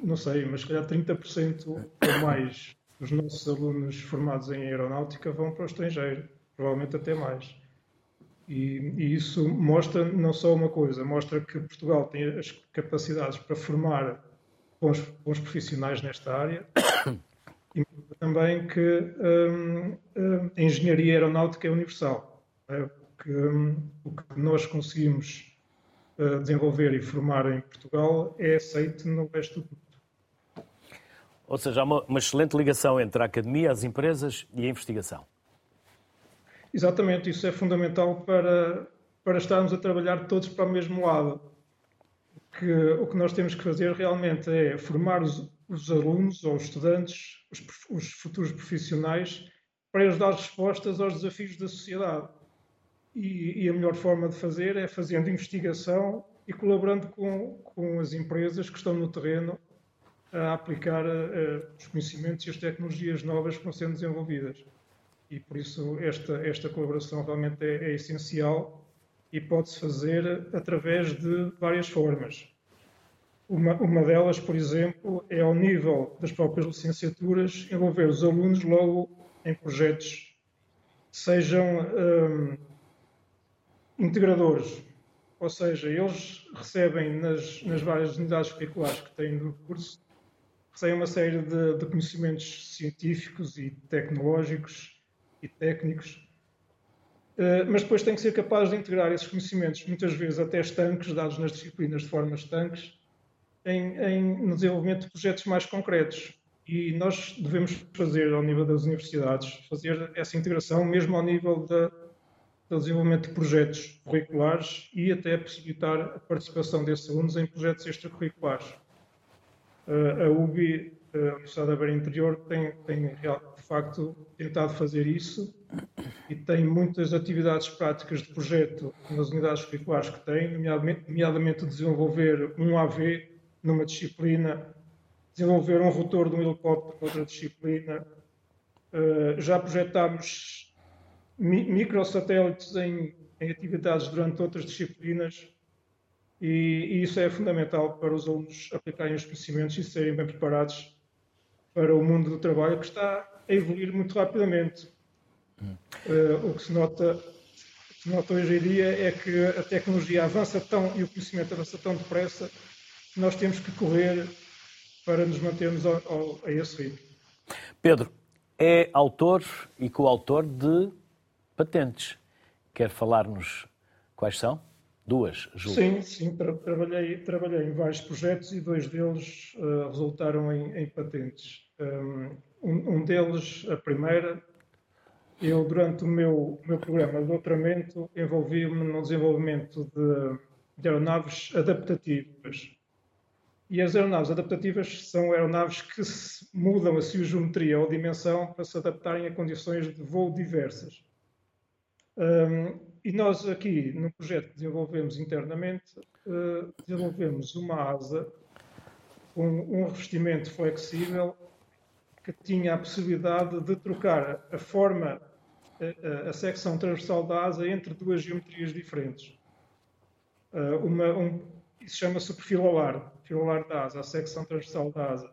Speaker 5: não sei, mas se calhar 30% ou mais dos nossos alunos formados em aeronáutica vão para o estrangeiro, provavelmente até mais. E, e, isso mostra não só uma coisa, mostra que Portugal tem as capacidades para formar bons, bons profissionais nesta área <coughs> e também que hum, hum, a engenharia aeronáutica é universal. É? Que, hum, o que nós conseguimos uh, desenvolver e formar em Portugal é aceito no resto do mundo.
Speaker 1: Ou seja, há uma, uma excelente ligação entre a academia, as empresas e a investigação.
Speaker 5: Exatamente, isso é fundamental para, para estarmos a trabalhar todos para o mesmo lado. Que, o que nós temos que fazer realmente é formar os, os alunos ou os estudantes, os, os, futuros profissionais, para eles dar respostas aos desafios da sociedade. E, e, a melhor forma de fazer é fazendo investigação e colaborando com, com as empresas que estão no terreno a aplicar uh, os conhecimentos e as tecnologias novas que vão sendo desenvolvidas. E por isso esta, esta colaboração realmente é, é essencial e pode-se fazer através de várias formas. Uma, uma, delas, por exemplo, é ao nível das próprias licenciaturas envolver os alunos logo em projetos que sejam um, integradores, ou seja, eles recebem nas, nas várias unidades curriculares que têm no curso recebem uma série de, de conhecimentos científicos e tecnológicos e técnicos, uh, mas depois têm que ser capazes de integrar esses conhecimentos, muitas vezes até estanques, dados nas disciplinas de forma estanques, em, em, no desenvolvimento de projetos mais concretos. E nós devemos fazer, ao nível das universidades, fazer essa integração, mesmo ao nível da, do desenvolvimento de projetos curriculares e até possibilitar a participação desses alunos em projetos extracurriculares. Uh, a UBI, a Universidade da Beira Interior, tem, tem de facto tentado fazer isso e tem muitas atividades práticas de projeto nas unidades curriculares que tem, nomeadamente, nomeadamente desenvolver um AV numa disciplina, desenvolver um rotor de um helicóptero noutra disciplina. Uh, já projetámos mi microsatélites em, em atividades durante outras disciplinas e, e, isso é fundamental para os alunos aplicarem os conhecimentos e serem bem preparados para o mundo do trabalho que está a evoluir muito rapidamente. Uh, o que se nota, que se nota hoje em dia é que a tecnologia avança tão e o conhecimento avança tão depressa nós temos que correr para nos mantermos ao, ao, a esse ritmo.
Speaker 1: Pedro, é autor e coautor de patentes. Quer falar-nos quais são? Duas,
Speaker 5: julgo. Sim, sim, tra trabalhei, trabalhei em vários projetos e dois deles uh, resultaram em, em patentes. Um, um, deles, a primeira, eu durante o meu, meu programa de doutoramento envolvi-me no desenvolvimento de, de aeronaves adaptativas e as aeronaves adaptativas são aeronaves que mudam a sua geometria ou dimensão para se adaptarem a condições de voo diversas. Um, e nós aqui no projeto que desenvolvemos internamente, uh, desenvolvemos uma asa com um revestimento flexível que tinha a possibilidade de trocar a forma, a, a secção transversal da asa entre duas geometrias diferentes. Uh, uma, um, isso chama-se o perfil alar, perfil alar da asa, a secção transversal da asa.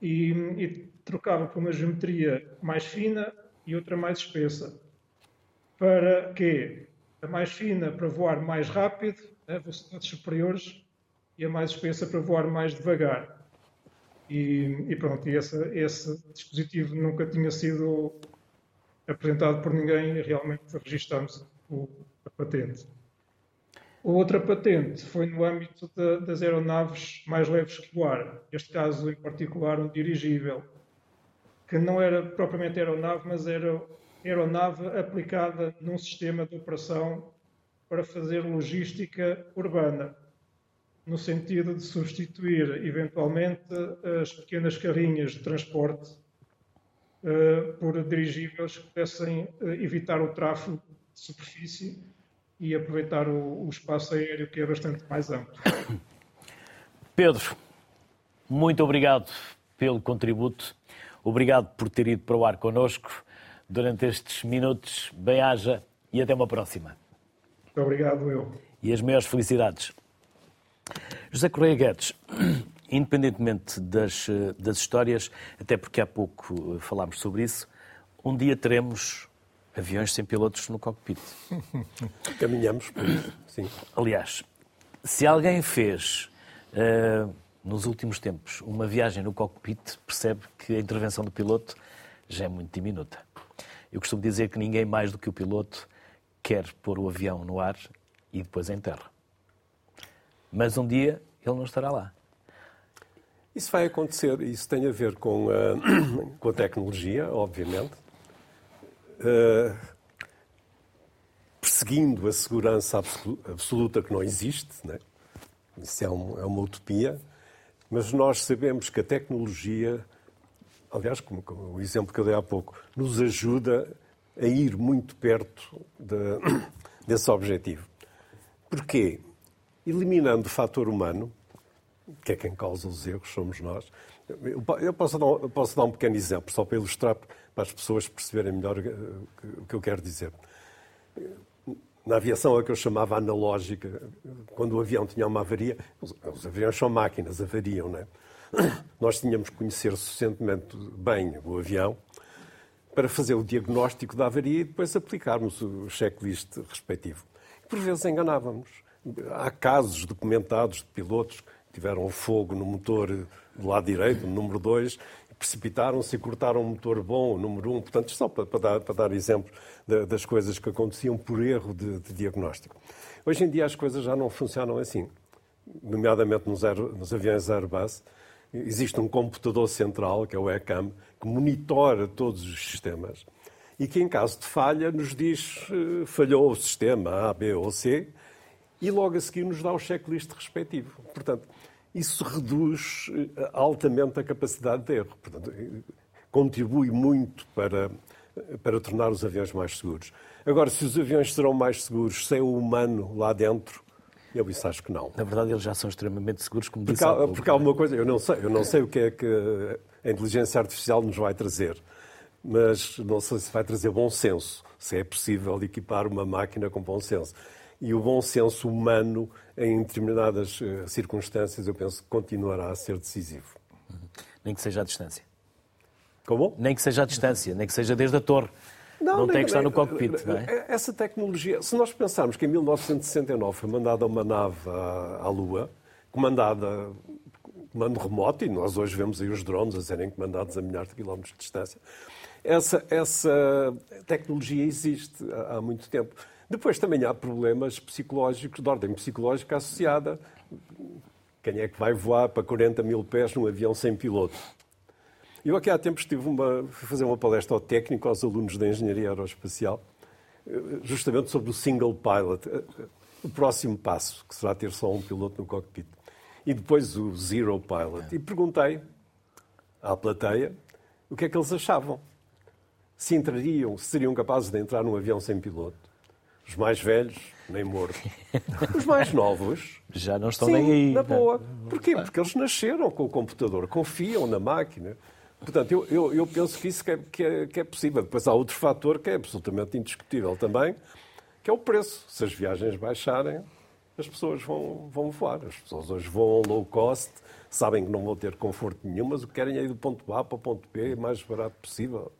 Speaker 5: E, e trocava por uma geometria mais fina e outra mais espessa. Para quê? A mais fina para voar mais rápido, a velocidades superiores, e a mais espessa para voar mais devagar. E, e pronto, e esse, esse, dispositivo nunca tinha sido apresentado por ninguém e realmente registamos o, a patente. Outra patente foi no âmbito das aeronaves mais leves que o ar, neste caso em particular um dirigível, que não era propriamente aeronave, mas era aeronave aplicada num sistema de operação para fazer logística urbana, no sentido de substituir eventualmente as pequenas carrinhas de transporte por dirigíveis que pudessem evitar o tráfego de superfície e aproveitar o, o espaço aéreo que é bastante mais amplo.
Speaker 1: Pedro, muito obrigado pelo contributo. Obrigado por ter ido para o ar connosco durante estes minutos. Bem-haja e até uma próxima.
Speaker 5: Muito obrigado, eu.
Speaker 1: E as maiores felicidades. José Correia Guedes, <clears throat> independentemente das, das histórias, até porque há pouco falámos sobre isso, um dia teremos aviões sem pilotos no cockpit. <laughs>
Speaker 2: Caminhamos por isso, sim.
Speaker 1: Aliás, se alguém fez uh, nos últimos tempos uma viagem no cockpit, percebe que a intervenção do piloto já é muito diminuta. Eu costumo dizer que ninguém mais do que o piloto quer pôr o avião no ar e depois em terra. Mas um dia ele não estará lá.
Speaker 2: Isso vai acontecer, isso tem a ver com a, <clears throat> com a tecnologia, obviamente. Uh, perseguindo a segurança absoluta que não existe, né? isso é, um, é, uma utopia, mas nós sabemos que a tecnologia, aliás, como, como, o exemplo que eu dei há pouco, nos ajuda a ir muito perto de, <coughs> desse objetivo. Porquê? Eliminando o fator humano, que é quem causa os erros, somos nós. Eu posso dar, eu posso dar um pequeno exemplo, só para ilustrar, para as pessoas perceberem melhor o que eu quero dizer. Na aviação, é o que eu chamava analógica, quando o avião tinha uma avaria, os aviões são máquinas, avariam, não é? Nós tínhamos que conhecer suficientemente bem o avião para fazer o diagnóstico da avaria e depois aplicarmos o checklist respectivo. Por vezes enganávamos. Há casos documentados de pilotos que tiveram fogo no motor do lado direito, no número 2, precipitaram-se e cortaram um motor bom, o número 1. Um. Portanto, só para, para, dar, para dar exemplos das coisas que aconteciam por erro de, de, diagnóstico. Hoje em dia as coisas já não funcionam assim. Nomeadamente nos, aer, nos aviões Airbus, existe um computador central, que é o ECAM, que monitora todos os sistemas e que, em caso de falha, nos diz uh, falhou o sistema A, B ou C e logo a seguir nos dá o checklist respectivo. Portanto, isso reduz eh, altamente a capacidade de erro. Portanto, contribui muito para, para tornar os aviões mais seguros. Agora, se os aviões serão mais seguros sem o humano lá dentro, eu isso acho que não.
Speaker 1: Na verdade, eles já são extremamente seguros, como
Speaker 2: porque
Speaker 1: disse
Speaker 2: há, Porque há uma coisa, eu não sei, eu não sei o que é que a inteligência artificial nos vai trazer, mas não sei se vai trazer bom senso, se é possível equipar uma máquina com bom senso e o bom senso humano em determinadas uh, circunstâncias, eu penso que continuará a ser decisivo.
Speaker 1: Nem que seja à distância.
Speaker 2: Como?
Speaker 1: Nem que seja à distância, nem que seja desde a torre. Não, não tem que estar no cockpit, não é?
Speaker 2: Essa tecnologia, se nós pensarmos que em 1969 foi mandada uma nave à, à Lua, comandada comando remoto, e nós hoje vemos aí os drones a serem comandados a milhares de quilómetros de distância, essa, essa tecnologia existe há, há muito tempo. Depois também há problemas psicológicos, de ordem psicológica associada. Quem é que vai voar para 40 mil pés num avião sem piloto? Eu aqui há tempos estive uma, fui fazer uma palestra ao técnico aos alunos da Engenharia Aeroespacial, justamente sobre o single pilot, o próximo passo, que será ter só um piloto no cockpit. E depois o zero pilot. E perguntei à plateia o que é que eles achavam. Se entrariam, se seriam capazes de entrar num avião sem piloto. Os mais velhos, nem morto. <laughs> Os mais novos.
Speaker 1: Já não estão
Speaker 2: sim,
Speaker 1: nem aí.
Speaker 2: Na boa. Porquê? Porque eles nasceram com o computador, confiam na máquina. Portanto, eu, eu, eu penso que isso que é, que, é, que é, possível. Depois há outro fator que é absolutamente indiscutível também, que é o preço. Se as viagens baixarem, as pessoas vão, vão voar. As pessoas hoje voam low cost, sabem que não vão ter conforto nenhum, mas o que querem é ir do ponto A para o ponto B o mais barato possível.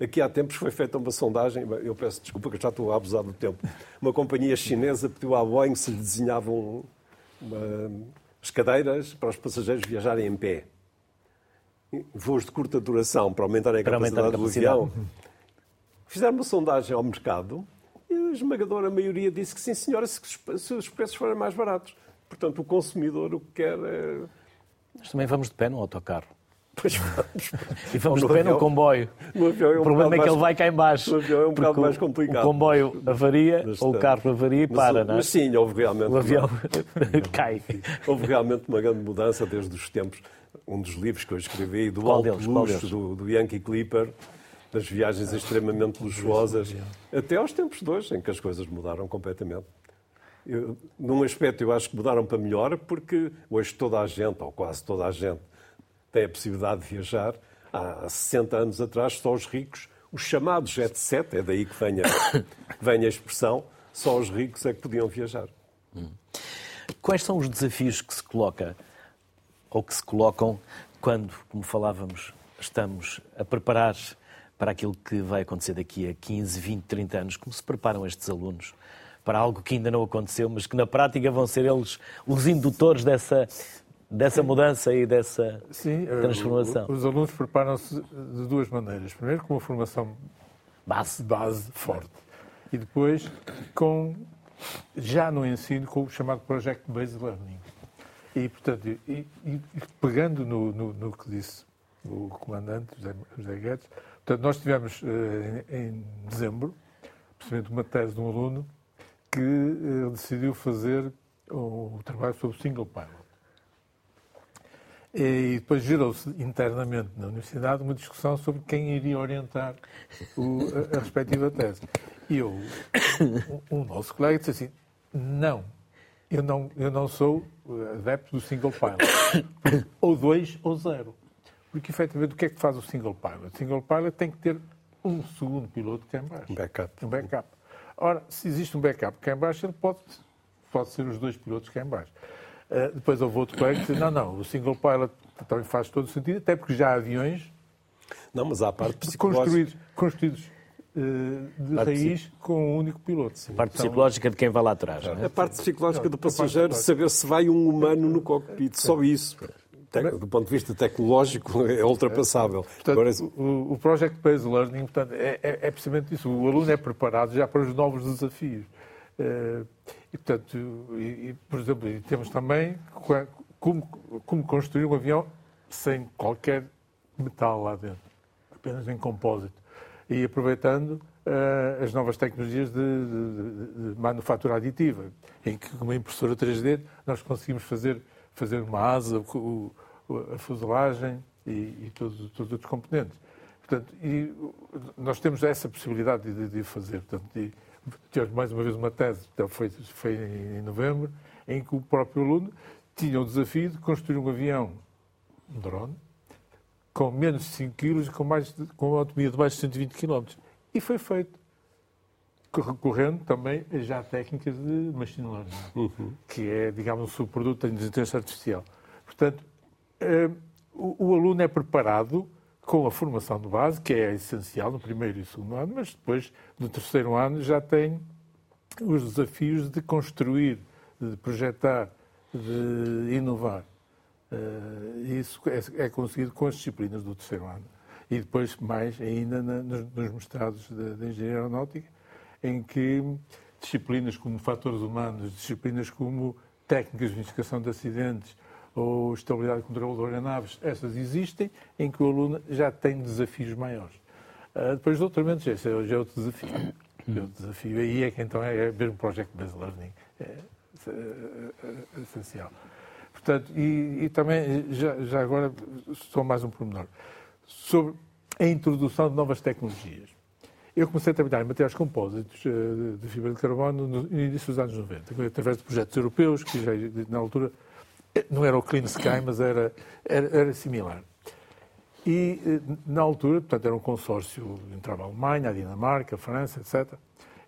Speaker 2: Aqui há tempos foi feita uma sondagem, eu peço desculpa que já estou a abusar do tempo. Uma companhia chinesa pediu à Boeing se lhe desenhavam uma, as cadeiras para os passageiros viajarem em pé. Voos de curta duração para aumentar a capacidade, aumentar a capacidade. do avião. Fizeram uma sondagem ao mercado e a esmagadora maioria disse que sim, senhora, se, se os preços forem mais baratos. Portanto, o consumidor o que quer é.
Speaker 1: Mas também vamos de pé no autocarro.
Speaker 2: Pois vamos. <laughs>
Speaker 1: E vamos no pé no comboio.
Speaker 2: No avião
Speaker 1: é um o problema é que mais... ele vai cá embaixo.
Speaker 2: No avião é um bocado mais complicado.
Speaker 1: O comboio avaria mas, ou o carro avaria e para,
Speaker 2: mas,
Speaker 1: não é?
Speaker 2: Mas sim, houve realmente...
Speaker 1: O avião uma... <laughs> cai.
Speaker 2: Houve realmente uma grande mudança desde os tempos. Um dos livros que eu escrevi, do Qual alto deles? luxo do, do Yankee Clipper, das viagens extremamente luxuosas, até aos tempos de hoje, em que as coisas mudaram completamente. Eu, num aspecto, eu acho que mudaram para melhor, porque hoje toda a gente, ou quase toda a gente, tem a possibilidade de viajar. Há 60 anos atrás, só os ricos, os chamados jet set, é daí que vem a, <coughs> vem a expressão, só os ricos é que podiam viajar.
Speaker 1: Quais são os desafios que se coloca ou que se colocam quando, como falávamos, estamos a preparar para aquilo que vai acontecer daqui a 15, 20, 30 anos? Como se preparam estes alunos para algo que ainda não aconteceu, mas que na prática vão ser eles os indutores dessa, dessa mudança e dessa
Speaker 3: Sim,
Speaker 1: transformação?
Speaker 3: Os alunos preparam-se de duas maneiras. Primeiro, com uma formação
Speaker 1: Base.
Speaker 3: base forte. E depois, com, já no ensino, com o chamado Project Based Learning. E, portanto, e, e pegando no, no, no, que disse o comandante José, José Guedes, portanto, nós tivemos eh, em, em dezembro, precisamente uma tese de um aluno que eh, decidiu fazer o, o trabalho sobre single pilot. E depois gerou-se internamente na universidade uma discussão sobre quem iria orientar o, a, a, respectiva tese. E eu, o, <coughs> o nosso colega disse assim, não, eu não, eu não sou adepto do single pilot. <coughs> ou dois ou zero. Porque, efetivamente, o que é que faz o single pilot? O single pilot tem que ter um segundo piloto cá em baixo.
Speaker 2: Um backup.
Speaker 3: Um backup. Ora, se existe um backup cá em baixo, ele pode, pode ser os dois pilotos cá em baixo. Uh, depois houve outro colega que disse, não, não, o single pilot também faz todo o sentido, até porque já há aviões
Speaker 2: não, mas há a parte <laughs> psicológica.
Speaker 3: construídos, construídos de
Speaker 1: Parte
Speaker 3: raiz com um único piloto.
Speaker 1: A parte psicológica de quem vai lá atrás. Não é?
Speaker 2: A parte psicológica do passageiro, saber se vai um humano no cockpit, só isso. Do ponto de vista tecnológico, é ultrapassável.
Speaker 3: Portanto, Agora, o, o Project Based Learning portanto, é, é, é, precisamente isso. O aluno é preparado já para os novos desafios. Uh, e, portanto, e, por exemplo, temos também como, como construir um avião sem qualquer metal lá dentro, apenas em compósito. E aproveitando uh, as novas tecnologias de, de, de, manufatura aditiva, em que com uma impressora 3D nós conseguimos fazer, fazer uma asa, o, a fuselagem e, e todos, todos os componentes. Portanto, e nós temos essa possibilidade de, de fazer. Portanto, de, tivemos mais uma vez uma tese, então foi, foi em novembro, em que o próprio aluno tinha o desafio de construir um avião, um drone, com menos de 5 kg e com, mais com uma autonomia de mais de 120 km. E foi feito. Recorrendo também a já técnicas de machine learning, uhum. que é, digamos, um subproduto da inteligência artificial. Portanto, o, o aluno é preparado com a formação de base, que é essencial no primeiro e segundo ano, mas depois, no terceiro ano, já tem os desafios de construir, de projetar, de inovar. Uh, isso é, é, conseguido com as disciplinas do terceiro ano. E depois, mais ainda, nos, mestrados de, Engenharia Aeronáutica, em que disciplinas como fatores humanos, disciplinas como técnicas de investigação de acidentes ou estabilidade e controle de aeronaves, essas existem, em que o aluno já tem desafios maiores. Uh, depois, doutoramentos, esse é, é outro desafio. É outro desafio. Aí é que então é, é mesmo Project Based Learning. É, é, é, essencial. Portanto, e, e também, já, já, agora, só mais um pormenor. Sobre a introdução de novas tecnologias. Eu comecei a trabalhar em materiais compósitos eh, de fibra de carbono no início dos anos 90, através de projetos europeus, que já, na altura eh, não era o Clean Sky, mas era, era, era similar. E, eh, na altura, portanto, era um consórcio, entrava a Alemanha, a Dinamarca, a França, etc.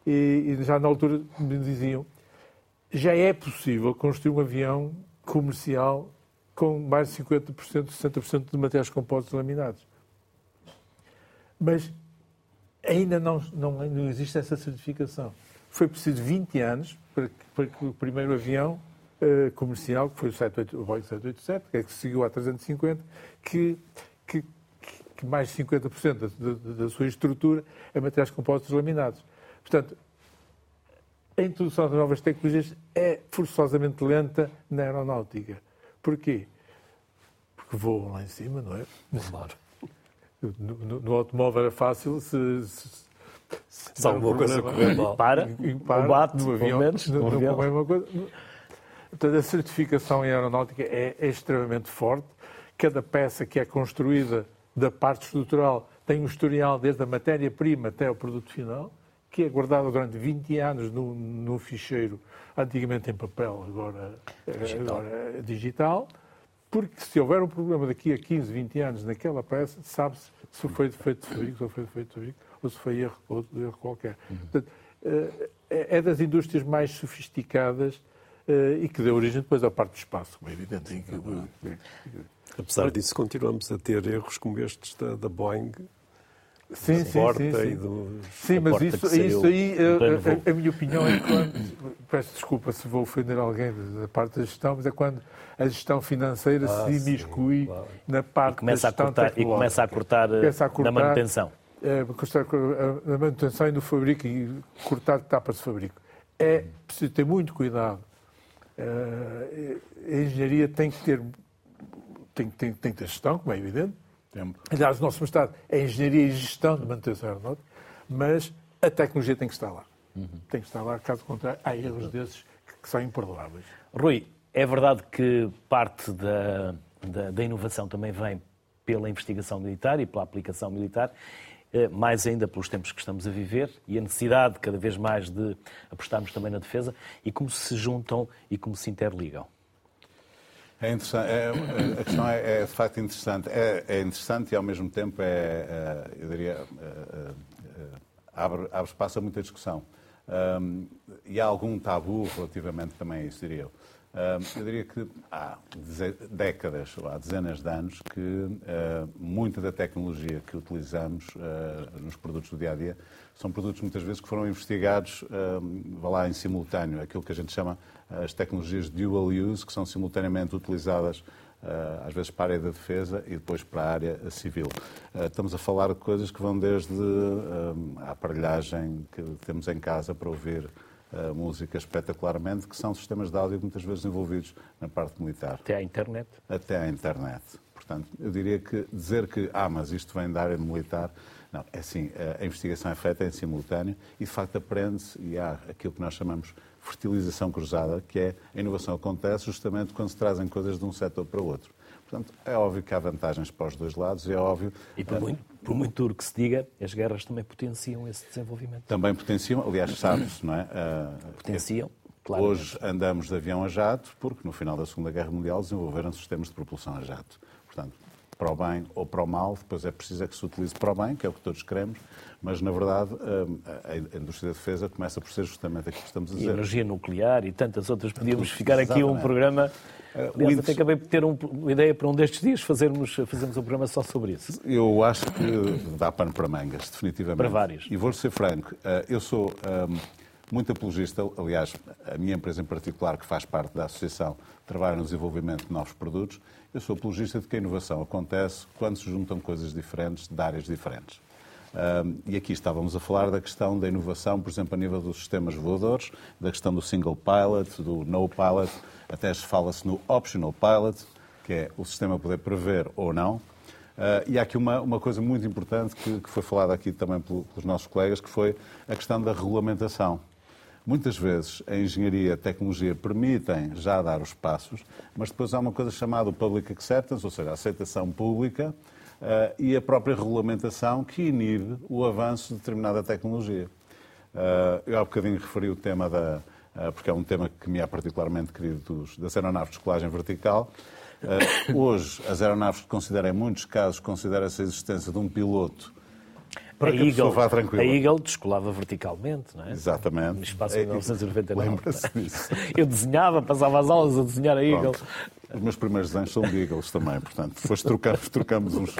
Speaker 3: E, e já na altura me diziam já é possível construir um avião comercial com mais de 50%, 60% de materiais compósitos laminados. Mas ainda não, não, não, existe essa certificação. Foi preciso 20 anos para que, para que o primeiro avião uh, comercial, que foi o, 78, o Boeing 787, que, é que seguiu a 350, que, que, que mais de 50% da, da, da sua estrutura é materiais compósitos laminados. Portanto, a introdução de novas tecnologias é forçosamente lenta na aeronáutica. Porquê? Porque voam lá em cima, não é?
Speaker 1: Claro.
Speaker 3: No, no, no automóvel era fácil se, se,
Speaker 2: se, se alguma coisa correr mal.
Speaker 1: Para, para, bate, no avião, menos,
Speaker 3: no, no avião. Uma coisa. Portanto, a certificação em aeronáutica é, é extremamente forte. Cada peça que é construída da parte estrutural tem um historial desde a matéria-prima até o produto final, que é guardado durante 20 anos no, no ficheiro, antigamente em papel, agora digital. agora digital. Porque se houver um problema daqui a 15, 20 anos naquela peça, sabe-se se foi defeito de fabrico, se foi defeito de fabrico, ou se foi erro, ou erro qualquer. Uhum. Portanto, eh, é das indústrias mais sofisticadas eh, e que deu origem depois à parte do espaço, como é evidente.
Speaker 2: Apesar disso, continuamos a ter erros como estes da, da Boeing.
Speaker 3: Sim, sim, sim, sim. Do, sim mas isso, isso aí, a, a, a, minha opinião é quando, <coughs> peço desculpa se vou ofender alguém da parte da gestão, mas é quando a gestão financeira ah, se imiscui claro. na parte da gestão
Speaker 1: a cortar, E começa a cortar, começa a cortar na manutenção.
Speaker 3: É, na manutenção e no fabrico e cortar etapas de fabrico. É preciso ter muito cuidado. Uh, a engenharia tem que ter tem, tem, tem que ter gestão, como é evidente. Tem. Aliás, o nosso mestrado é engenharia e gestão de manutenção aeronáutica, mas a tecnologia tem que estar lá. Uhum. Tem que estar lá, caso contrário, há erros desses que, que são imperdoáveis.
Speaker 1: Rui, é verdade que parte da, da, da, inovação também vem pela investigação militar e pela aplicação militar, eh, mais ainda pelos tempos que estamos a viver e a necessidade cada vez mais de apostarmos também na defesa e como se juntam e como se interligam.
Speaker 4: É interessante. É, a questão é, é, de facto interessante. É, é, interessante e ao mesmo tempo é, é eu diria, é, abre, abre espaço a muita discussão. Um, e há algum tabu relativamente também a isso, diria eu. Um, eu diria que há décadas, ou há dezenas de anos, que uh, muita da tecnologia que utilizamos uh, nos produtos do dia a dia são produtos muitas vezes que foram investigados, um, vá lá, em simultâneo, aquilo que a gente chama as tecnologias dual use, que são simultaneamente utilizadas uh, às vezes para a área da defesa e depois para a área civil. Uh, estamos a falar de coisas que vão desde uh, a aparelhagem que temos em casa para ouvir música espetacularmente, que são sistemas de áudio muitas vezes envolvidos na parte militar.
Speaker 1: Até à internet.
Speaker 4: Até à internet. Portanto, eu diria que dizer que, ah, mas isto vem da área militar, não, é assim, a investigação é feita em simultâneo e, de facto, aprende-se e há aquilo que nós chamamos fertilização cruzada, que é a inovação acontece justamente quando se trazem coisas de um setor para o outro. Portanto, é óbvio que há vantagens para os dois lados, é óbvio.
Speaker 1: E por muito, por muito duro que se diga, as guerras também potenciam esse desenvolvimento.
Speaker 4: Também potenciam, aliás, sabe-se, não é?
Speaker 1: Potenciam. Claro.
Speaker 4: Hoje andamos de avião a jato, porque no final da Segunda Guerra Mundial desenvolveram sistemas de propulsão a jato. Para o bem ou para o mal, depois é preciso é que se utilize para o bem, que é o que todos queremos, mas na verdade hum, a indústria da defesa começa por ser justamente aquilo que estamos a dizer.
Speaker 1: E energia nuclear e tantas outras. Podíamos ficar aqui um programa. Eh, Aliás, até acabei por ter uma ideia para um destes dias fazermos, fazermos um programa só sobre isso.
Speaker 4: Eu acho que dá pano para mangas, definitivamente.
Speaker 1: Para vários.
Speaker 4: E vou ser franco, eh, eu sou hum, muito apologista, aliás, a minha empresa em particular, que faz parte da Associação, trabalha no desenvolvimento de novos produtos, eu sou apologista de que a inovação acontece quando se juntam coisas diferentes de áreas diferentes. Um, e aqui estávamos a falar da questão da inovação, por exemplo, a nível dos sistemas voadores, da questão do single pilot, do no pilot, até fala-se no optional pilot, que é o sistema poder prever ou não. Uh, e há aqui uma, uma coisa muito importante que, que foi falada aqui também pelos nossos colegas, que foi a questão da regulamentação. Muitas vezes a engenharia e a tecnologia permitem já dar os passos, mas depois há uma coisa chamada public acceptance, ou seja, a aceitação pública uh, e a própria regulamentação que inibe o avanço de determinada tecnologia. Uh, eu há bocadinho referi o tema da. Uh, porque é um tema que me é particularmente querido dos, das aeronaves de colagem vertical. hoje, as aeronaves que consideram, em muitos casos, considera-se a existência de um piloto
Speaker 1: para a que Eagle, a vá tranquila. A Eagle descolava verticalmente, não é?
Speaker 4: Exatamente.
Speaker 1: No espaço de 1999.
Speaker 4: Lembra-se disso. <laughs>
Speaker 1: Eu desenhava, passava as aulas a desenhar a Eagle. Pronto.
Speaker 4: Os meus primeiros desenhos são de Eagles também, portanto, depois trocamos, trocamos uns,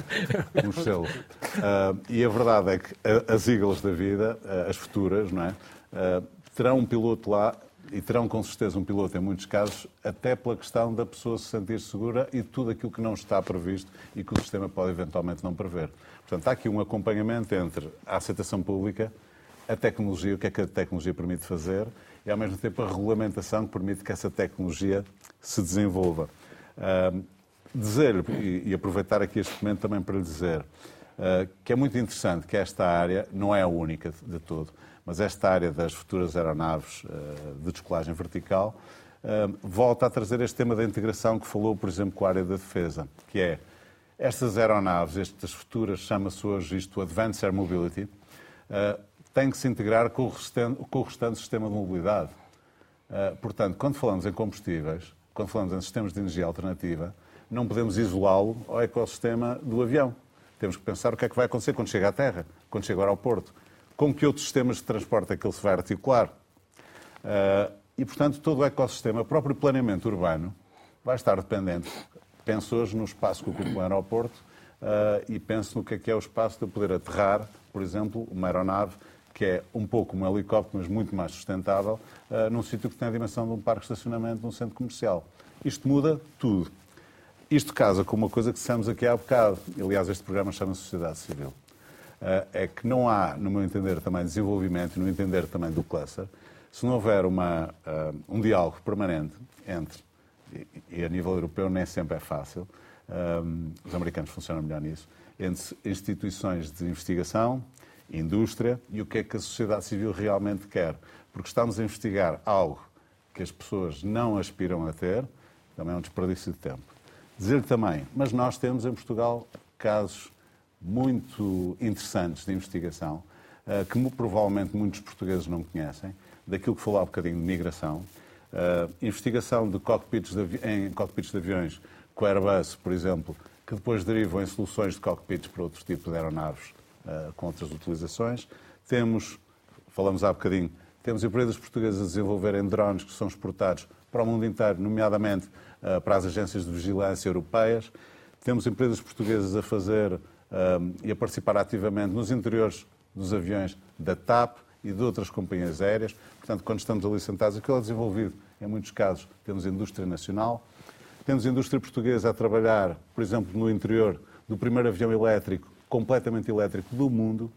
Speaker 4: uns selos. Uh, e a verdade é que as Eagles da vida, uh, as futuras, não é? Uh, terão um piloto lá e terão com certeza um piloto em muitos casos, até pela questão da pessoa se sentir segura e tudo aquilo que não está previsto e que o sistema pode eventualmente não prever. Portanto, há aqui um acompanhamento entre a aceitação pública, a tecnologia, o que é que a tecnologia permite fazer, e ao mesmo tempo a regulamentação que permite que essa tecnologia se desenvolva. Uh, dizer, e, e, aproveitar aqui este momento também para lhe dizer, uh, que é muito interessante que esta área, não é a única de, todo, mas esta área das futuras aeronaves uh, de descolagem vertical, volta a trazer este tema da integração que falou, por exemplo, com a área da defesa, que é estas aeronaves, estas futuras, chama-se hoje isto Advanced Air Mobility, uh, têm que se integrar com o, restante, com o restante sistema de mobilidade. Portanto, quando falamos em combustíveis, quando falamos em sistemas de energia alternativa, não podemos isolá-lo ao ecossistema do avião. Temos que pensar o que é que vai acontecer quando chega à Terra, quando chega ao aeroporto, com que outros sistemas de transporte é que ele se vai articular. Uh, e, portanto, todo o ecossistema, o próprio planeamento urbano, vai estar dependente. Penso hoje no espaço que ocupa o aeroporto uh, e penso no que é que é o espaço de eu poder aterrar, por exemplo, uma aeronave que é um pouco um helicóptero, mas muito mais sustentável, uh, num sítio que tem a dimensão de um parque de estacionamento de um centro comercial. Isto muda tudo. Isto casa com uma coisa que dissemos aqui há bocado, aliás, este programa chama-se Sociedade Civil. Uh, é que não há, no meu entender, também desenvolvimento, no entender também do cluster, se não houver uma, uh, um diálogo permanente entre, e, e, a nível europeu nem sempre é fácil, um, os americanos funcionam melhor nisso, entre instituições de investigação, indústria e o que é que a sociedade civil realmente quer. Porque estamos a investigar algo que as pessoas não aspiram a ter, também é um desperdício de tempo. Dizer também, mas nós temos em Portugal casos muito interessantes de investigação, uh, que provavelmente muitos portugueses não conhecem, daquilo que falou há bocadinho de migração, uh, investigação de cockpits de em cockpits de aviões com Airbus, por exemplo, que depois derivam em soluções de cockpits para outros tipos de aeronaves uh, com outras utilizações. Temos, falamos há bocadinho, temos empresas portuguesas a desenvolverem drones que são exportados para o mundo inteiro, nomeadamente para as agências de vigilância europeias. Temos empresas portuguesas a fazer e a participar ativamente nos interiores dos aviões da TAP, e de outras companhias aéreas. Portanto, quando estamos ali sentados, aquilo é desenvolvido, em muitos casos, temos indústria nacional, temos indústria portuguesa a trabalhar, por exemplo, no interior do primeiro avião elétrico, completamente elétrico do mundo.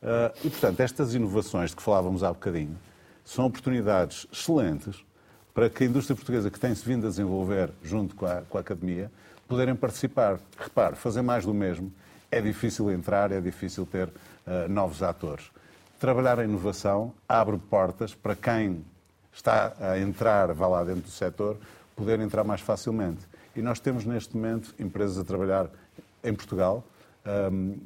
Speaker 4: Ah, e, portanto, estas inovações de que falávamos há bocadinho são oportunidades excelentes para que a indústria portuguesa, que tem-se vindo a desenvolver junto com a, com a academia, poderem participar. Repare, fazer mais do mesmo é difícil entrar, é difícil ter uh, novos atores trabalhar a inovação abre portas para quem está a entrar, vá lá dentro do setor, poder entrar mais facilmente. E nós temos neste momento empresas a trabalhar em Portugal um,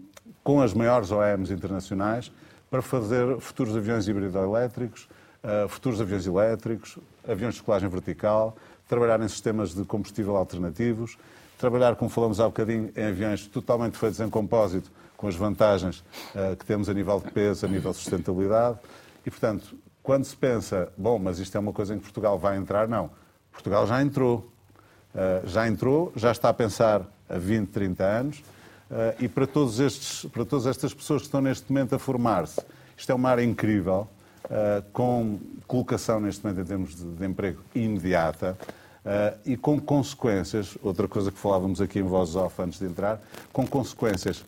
Speaker 4: com as maiores OEMs internacionais para fazer futuros aviões híbrido-elétricos, uh, futuros aviões elétricos, aviões de colagem vertical, trabalhar em sistemas de combustível alternativos, trabalhar, como falamos há bocadinho, em aviões totalmente feitos em compósito, com as vantagens uh, que temos a nível de peso, a nível de sustentabilidade. E, portanto, quando se pensa, bom, mas isto é uma coisa em que Portugal vai entrar, não. Portugal já entrou. Uh, já entrou, já está a pensar há 20, 30 anos. Uh, e para, todos estes, para todas estas pessoas que estão neste momento a formar-se, isto é uma área incrível, com colocação neste momento em termos de, de emprego imediata. Uh, e com consequências, outra coisa que falávamos aqui em voz off antes de entrar, com consequências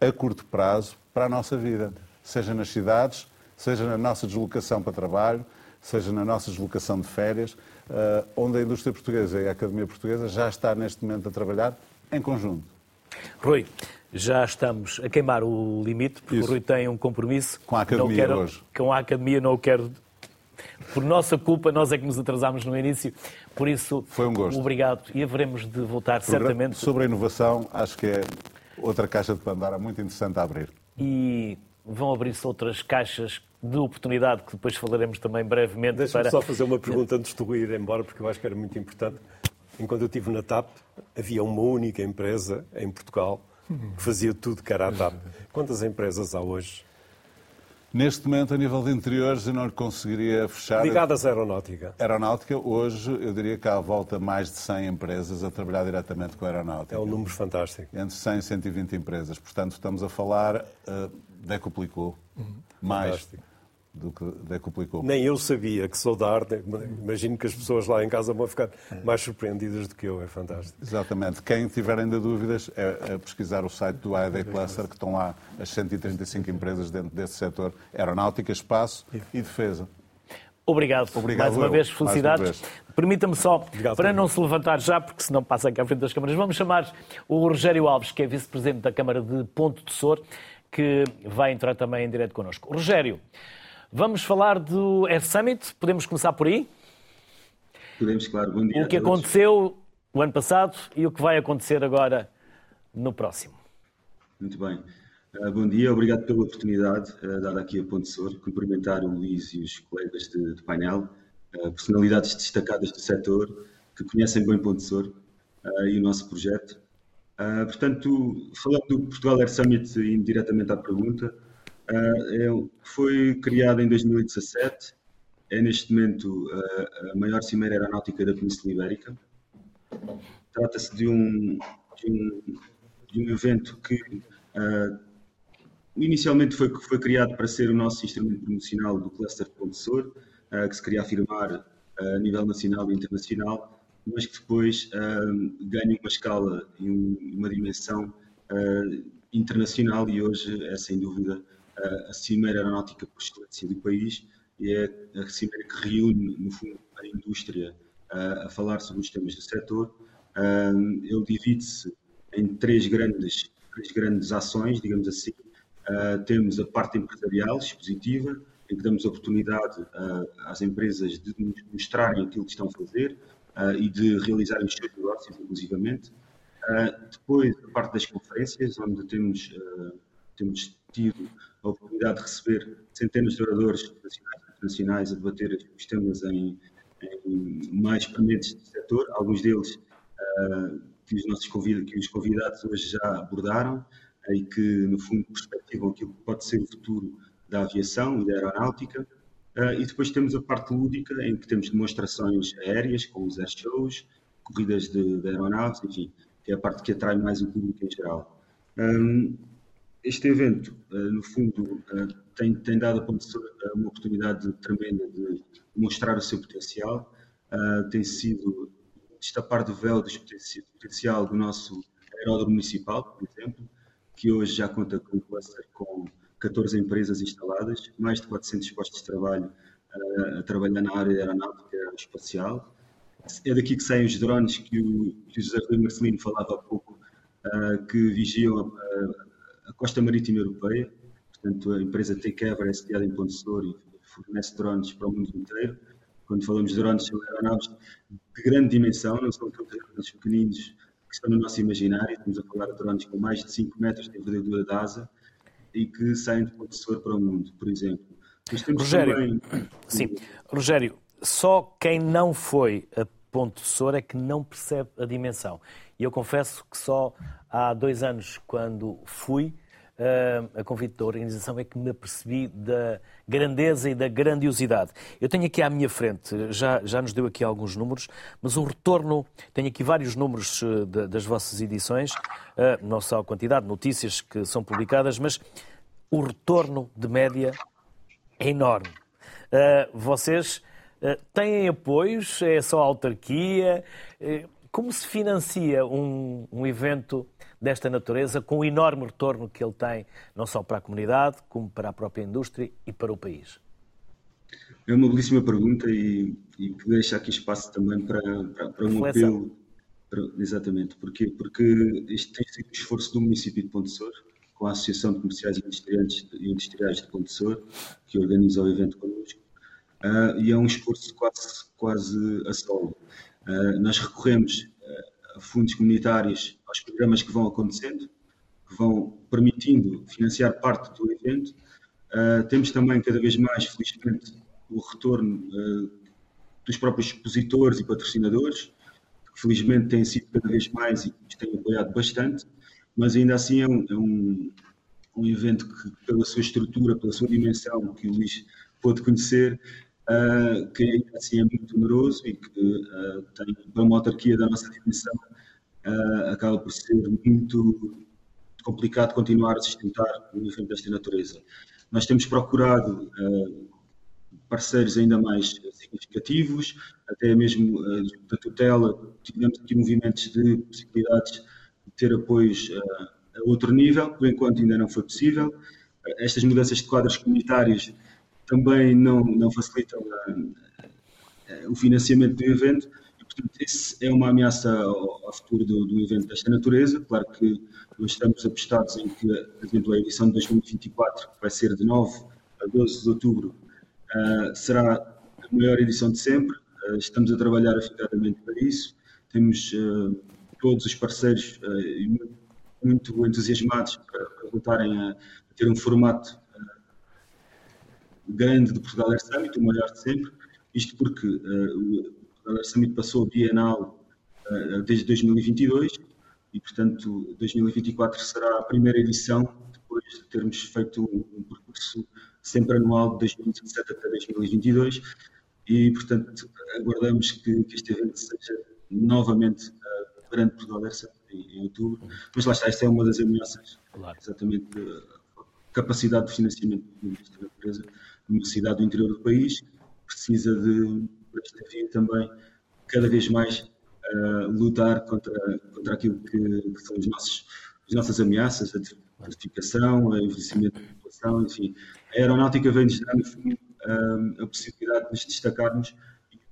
Speaker 4: a curto prazo para a nossa vida, seja nas cidades, seja na nossa deslocação para trabalho, seja na nossa deslocação de férias, uh, onde a indústria portuguesa e a Academia Portuguesa já está neste momento a trabalhar em conjunto.
Speaker 1: Rui, já estamos a queimar o limite, porque Isso. o Rui tem um compromisso.
Speaker 4: Com a Academia
Speaker 1: quero,
Speaker 4: hoje.
Speaker 1: Com a Academia não o quero... Por nossa culpa, nós é que nos atrasámos no início. Por isso,
Speaker 4: Foi um gosto.
Speaker 1: obrigado. E haveremos de voltar certamente.
Speaker 4: Sobre a inovação, acho que é outra caixa de Pandora muito interessante a abrir.
Speaker 1: E vão abrir-se outras caixas de oportunidade que depois falaremos também brevemente.
Speaker 2: Deixa-me para... só fazer uma pergunta antes de ir embora, porque eu acho que era muito importante. Enquanto eu estive na TAP, havia uma única empresa em Portugal que fazia tudo que era a TAP. Quantas empresas há hoje?
Speaker 4: Neste momento, a nível de interiores, eu não conseguiria fechar.
Speaker 2: Ligadas à aeronáutica?
Speaker 4: Aeronáutica, hoje, eu diria que há à volta mais de 100 empresas a trabalhar diretamente com a aeronáutica.
Speaker 2: É um número fantástico.
Speaker 4: Entre 100 e 120 empresas. Portanto, estamos a falar, uh, decuplicou. Uhum. Mais. Fantástico do que decuplicou.
Speaker 2: Nem eu sabia que sou da arte. Imagino que as pessoas lá em casa vão ficar mais surpreendidas do que eu. É fantástico.
Speaker 4: Exatamente. Quem tiver ainda dúvidas é, é pesquisar o site do AED Cluster, que estão lá as 135 empresas dentro desse setor aeronáutica, espaço e defesa.
Speaker 1: Obrigado. Obrigado. Mais uma vez, felicidades. Permita-me só, Obrigado, para não se levantar já, porque senão passa aqui à frente das câmaras, vamos chamar o Rogério Alves, que é vice-presidente da Câmara de Ponto de Sor, que vai entrar também em direto connosco. Rogério, Vamos falar do Air Summit, podemos começar por aí?
Speaker 6: Podemos, claro. Bom dia
Speaker 1: o que aconteceu o ano passado e o que vai acontecer agora no próximo.
Speaker 6: Muito bem. Uh, bom dia, obrigado pela oportunidade uh, dada aqui a Ponte Sor. Cumprimentar o Luís e os colegas de, de painel, uh, personalidades destacadas do setor que conhecem bem Ponte Sor e o nosso projeto. portanto, falando do Portugal Air Summit, indo diretamente à pergunta, é, foi criado em 2017, é neste momento a maior cimeira aeronáutica da Península Ibérica. Trata-se de um, de, um, de um evento que Inicialmente foi, foi criado para ser o nosso instrumento promocional do cluster Condensor, uh, eh, que se queria afirmar uh, a nível nacional e internacional, mas que depois uh, ganha uma escala e um, uma dimensão internacional e hoje é sem dúvida a Cimeira Aeronáutica por Excelência do país e é a Cimeira que reúne, no fundo, a indústria a falar sobre os temas do setor. ele divide-se em três grandes, três grandes ações, digamos assim, Uh, temos a parte empresarial expositiva, em que damos oportunidade uh, às empresas de mostrarem aquilo que estão a fazer uh, e de realizarem os seus negócios, inclusivamente. depois, a parte das conferências, onde temos, temos tido a oportunidade de receber centenas de oradores nacionais e internacionais a debater os temas em, em mais permanentes do setor, alguns deles que os nossos convidados, que os convidados hoje já abordaram, e que, no fundo, perspectivam aquilo que pode ser o futuro da aviação e da aeronáutica. Uh, e depois temos a parte lúdica, em que temos demonstrações aéreas, com os airshows, corridas de, de, aeronaves, enfim, que é a parte que atrai mais o público em geral. Um, este evento, uh, no fundo, uh, tem, tem, dado a professora uma oportunidade tremenda de mostrar o seu potencial, tem sido destapar do véu do potencial do nosso aeródromo municipal, por exemplo, que hoje já conta com um cluster com 14 empresas instaladas, mais de 400 postos de trabalho a trabalhar na área aeronáutica espacial. É daqui que saem os drones que o, que o José Marcelino falava há pouco, que vigiam a, a, costa marítima europeia. Portanto, a empresa Takeover é sediada em Ponte e fornece drones para o mundo inteiro. Quando falamos de drones, são aeronaves de grande dimensão, não são aqueles drones pequeninos que estão no nosso imaginário. Estamos a falar de drones com mais de 5 metros de envergadura de asa e que saem de professor para o mundo, por exemplo.
Speaker 1: Rogério, também... <clears throat> sim. Rogério, só quem não foi a Ponte é que não percebe a dimensão. E eu confesso que só há dois anos, quando fui, a convite da organização, é que me apercebi da grandeza e da grandiosidade. Eu tenho aqui à minha frente, já, já nos deu aqui alguns números, mas o retorno, tenho aqui vários números eh, das vossas edições, eh, não só a quantidade de notícias que são publicadas, mas o retorno de média é enorme. Eh, vocês têm apoios? É só autarquia? Como se financia um, um evento desta natureza, com o enorme retorno que ele tem, não só para a comunidade, como para a própria indústria e para o país?
Speaker 6: É uma belíssima pergunta e, e que deixa aqui espaço também para, para, para um apelo. Para, exatamente. Porquê? Porque este tem sido o esforço do município de Ponte Sor, com a Associação de Comerciais e Industriais, Industriais de Ponte Sor, que organiza o evento connosco, uh, e é um esforço quase, quase a solo. Uh, nós recorremos a fundos comunitários aos programas que vão acontecendo, que vão permitindo financiar parte do evento. Uh, temos também cada vez mais, felizmente, o retorno dos próprios expositores e patrocinadores, que felizmente têm sido cada vez mais e nos têm apoiado bastante, mas ainda assim é um, é um, um evento que, pela sua estrutura, pela sua dimensão, que o Luís pôde conhecer, uh, que assim é muito numeroso e que uh, tem, para uma autarquia da nossa dimensão, uh, acaba por ser muito complicado continuar a sustentar um evento desta natureza. Nós temos procurado parceiros ainda mais significativos, até mesmo da tutela, tivemos aqui movimentos de possibilidades de ter apoios a outro nível, por enquanto ainda não foi possível. Estas mudanças de quadros comunitários também não, não facilitam a, o financiamento do evento. E, portanto, isso é uma ameaça ao, ao futuro do, do, evento desta natureza. Claro que nós estamos apostados em que, por exemplo, a edição de 2024, que vai ser de 9 a 12 de outubro, uh, será a maior edição de sempre. Uh, estamos a trabalhar afincadamente para isso. Temos uh, todos os parceiros muito entusiasmados para, voltarem a, ter um formato grande do Portugal Air Summit, o maior de sempre, isto porque o Portugal Air Summit passou bienal desde 2022 e, portanto, 2024 será a primeira edição, depois de termos feito um, um percurso sempre anual de 2017 até 2022 e, portanto, aguardamos que, que este evento seja novamente uh, perante Portugal Air em, em outubro. Mas lá está, esta é uma das ameaças, claro. exatamente, a capacidade de financiamento da empresa numa cidade do interior do país, precisa de, esta via também, cada vez mais uh, lutar contra, contra aquilo que, que são os nossos, as nossas ameaças, a desertificação, o envelhecimento da população, enfim. A aeronáutica vem-nos dar, no fundo, uh, a possibilidade de nos destacarmos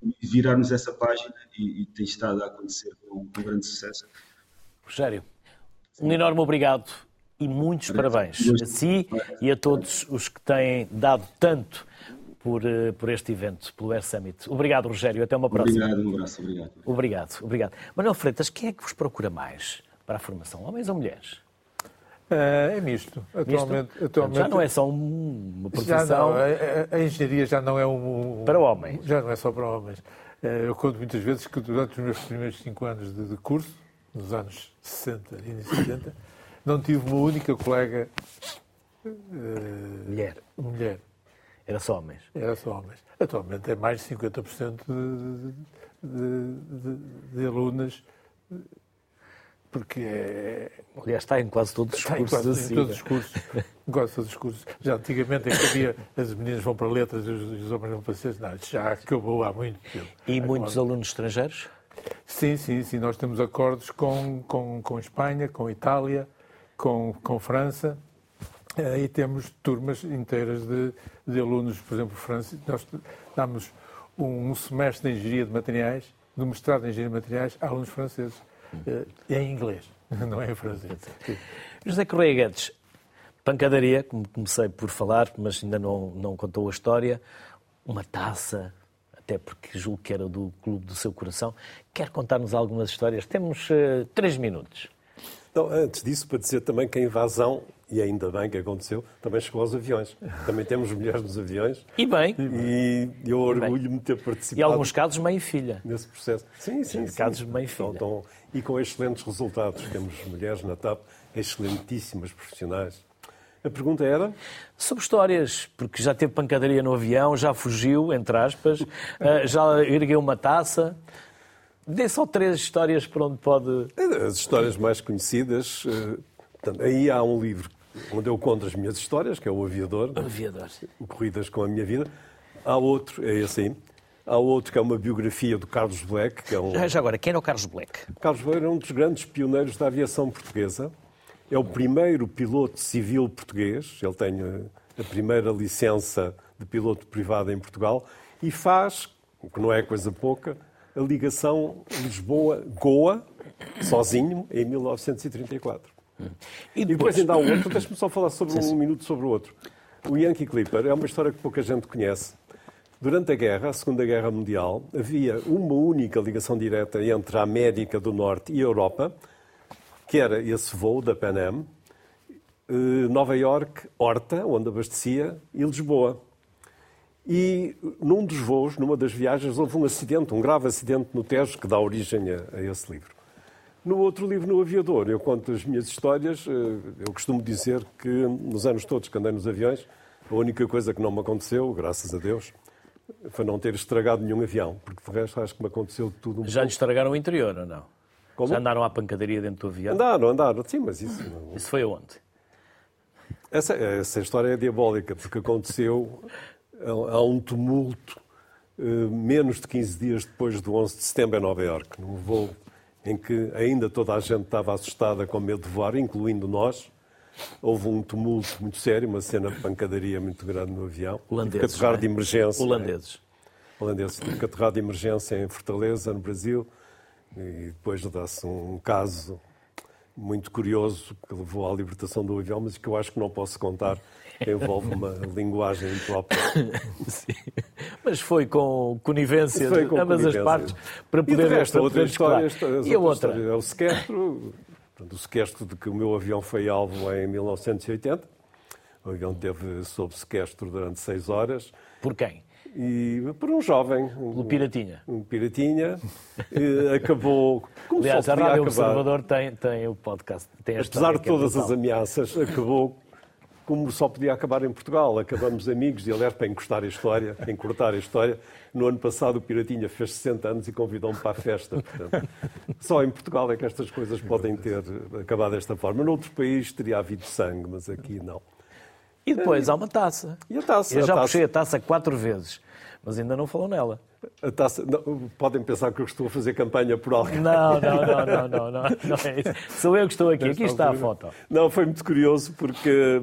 Speaker 6: e virarmos essa página e, e tem estado a acontecer com, com grande sucesso.
Speaker 1: Rogério, um enorme obrigado e muitos parabéns a si e a todos os que têm dado tanto por, eh, por este evento, pelo Air Summit. Obrigado, Rogério. Até uma próxima.
Speaker 6: Obrigado, um abraço. Obrigado.
Speaker 1: Obrigado, obrigado. Manuel Freitas, quem é que vos procura mais para a formação, homens ou mulheres?
Speaker 3: É, é misto. Atualmente, misto? atualmente,
Speaker 1: já não é só uma profissão.
Speaker 3: Não, a, a, engenharia já não é um,
Speaker 1: um, Para homens.
Speaker 3: Já não é só para homens. É, eu conto muitas vezes que durante os meus primeiros cinco anos de, de curso, nos anos 60 e início 70, não tive uma única colega uh,
Speaker 1: mulher.
Speaker 3: mulher.
Speaker 1: Era só homens?
Speaker 3: Era só homens. Atualmente é mais de 50% de, de, de, de alunas, porque é...
Speaker 1: Aliás, está em quase todos os cursos.
Speaker 3: Em, quase, em todos os cursos. quase todos os cursos. Já antigamente é havia, as meninas vão para letras e os, os homens vão para ciências. Não, já acabou há muito tempo.
Speaker 1: E Agora, muitos alunos estrangeiros?
Speaker 3: Sim, sim, sim. Nós temos acordos com, com, com Espanha, com Itália, com, com França, e temos turmas inteiras de, de alunos, por exemplo, França. Nós damos um, semestre de engenharia de materiais, do mestrado em engenharia de materiais, a alunos franceses. Uh, em inglês, <laughs> não é em francês.
Speaker 1: José Correia Guedes, pancadaria, como comecei por falar, mas ainda não, não contou a história. Uma taça, até porque julgo que era do clube do seu coração. Quer contar-nos algumas histórias? Temos uh, três minutos.
Speaker 2: Então, antes disso, para dizer também que a invasão, e ainda bem que aconteceu, também chegou aos aviões. Também temos mulheres nos aviões.
Speaker 1: E bem.
Speaker 2: E eu orgulho-me de ter participado.
Speaker 1: E alguns casos, mãe e filha.
Speaker 2: Nesse processo. Sim, sim. sim
Speaker 1: casos mãe e filha. Então, então,
Speaker 2: e com excelentes resultados. Temos mulheres na TAP, excelentíssimas profissionais. A pergunta era?
Speaker 1: Sobre histórias, porque já teve pancadaria no avião, já fugiu, entre aspas, <laughs> eh, já ergueu uma taça. Dê só três histórias para onde pode.
Speaker 2: As histórias mais conhecidas. Eh, aí há um livro onde eu conto as minhas histórias, que é o Aviador.
Speaker 1: O Aviador.
Speaker 2: Corridas com a minha vida. Há outro, é esse aí. Há outro que é uma biografia do Carlos Black. Que é um...
Speaker 1: Já agora, quem era o Carlos Black?
Speaker 2: Carlos Black é um dos grandes pioneiros da aviação portuguesa. É o primeiro piloto civil português. Ele tem eh, a primeira licença de piloto privado em Portugal e faz, o que não é coisa pouca, a ligação Lisboa-Goa, sozinho, em 1934. E depois, e depois ainda há um outro, deixe-me só falar sobre um minuto sobre o outro. O Yankee Clipper é uma história que pouca gente conhece. Durante a guerra, a Segunda Guerra Mundial, havia uma única ligação direta entre a América do Norte e a Europa, que era esse voo da Pan Am, eh, Nova York, Horta, onde abastecia, e Lisboa. E num dos voos, numa das viagens, houve um acidente, um grave acidente no Tejo, que dá origem a, a esse livro. No outro livro, No Aviador, eu conto as minhas histórias. Eh, eu costumo dizer que nos anos todos que andei nos aviões, a única coisa que não me aconteceu, graças a Deus, foi não ter estragado nenhum avião, porque de resto acho que me aconteceu tudo um
Speaker 1: Já
Speaker 2: lhe
Speaker 1: estragaram o interior ou não? Como? Já andaram à pancadaria dentro do avião?
Speaker 2: Andaram, andaram, sim, mas isso. Não...
Speaker 1: Isso foi aonde?
Speaker 2: Essa, essa história é diabólica, porque aconteceu há um tumulto eh, menos de 15 dias depois do 11 de setembro em Nova Iorque, num voo em que ainda toda a gente estava assustada com medo de voar, incluindo nós. Houve um tumulto muito sério, uma cena de pancadaria muito grande no avião.
Speaker 1: Holandeses.
Speaker 2: Tive que de emergência.
Speaker 1: Holandeses.
Speaker 2: É, holandeses. Tive que aterrar de emergência em Fortaleza, no Brasil. E depois dá-se um caso muito curioso que levou à libertação do avião, mas que eu acho que não posso contar envolve uma <laughs> linguagem própria. <laughs>
Speaker 1: Sim. Mas foi com conivência de ambas as partes para poder
Speaker 2: e resto, outra história.
Speaker 1: E a outra?
Speaker 2: É o Sketro, Portanto, o sequestro de que o meu avião foi alvo em 1980. O avião teve sob sequestro durante seis horas.
Speaker 1: Por quem?
Speaker 2: E por um jovem.
Speaker 1: Pelo Piratinha.
Speaker 2: Um Piratinha. <laughs> acabou.
Speaker 1: Como Aliás, a Rádio Observador tem, tem o podcast. Tem
Speaker 2: Apesar de todas as ameaças, acabou como só podia acabar em Portugal. Acabamos amigos e alerta para encostar a história, encurtar a história. No ano passado o Piratinha fez 60 anos e convidou-me para a festa. Portanto, só em Portugal é que estas coisas podem ter acabado desta forma. Noutros países teria havido sangue, mas aqui não.
Speaker 1: E depois há uma taça.
Speaker 2: E a taça?
Speaker 1: Eu já
Speaker 2: a taça...
Speaker 1: puxei a taça quatro vezes, mas ainda não falou nela.
Speaker 2: A taça... Não, podem pensar que eu estou a fazer campanha por alguém.
Speaker 1: Não, não, não, não, não, não, não é isso. Sou eu que estou aqui. Aqui está a foto.
Speaker 2: Não, foi muito curioso porque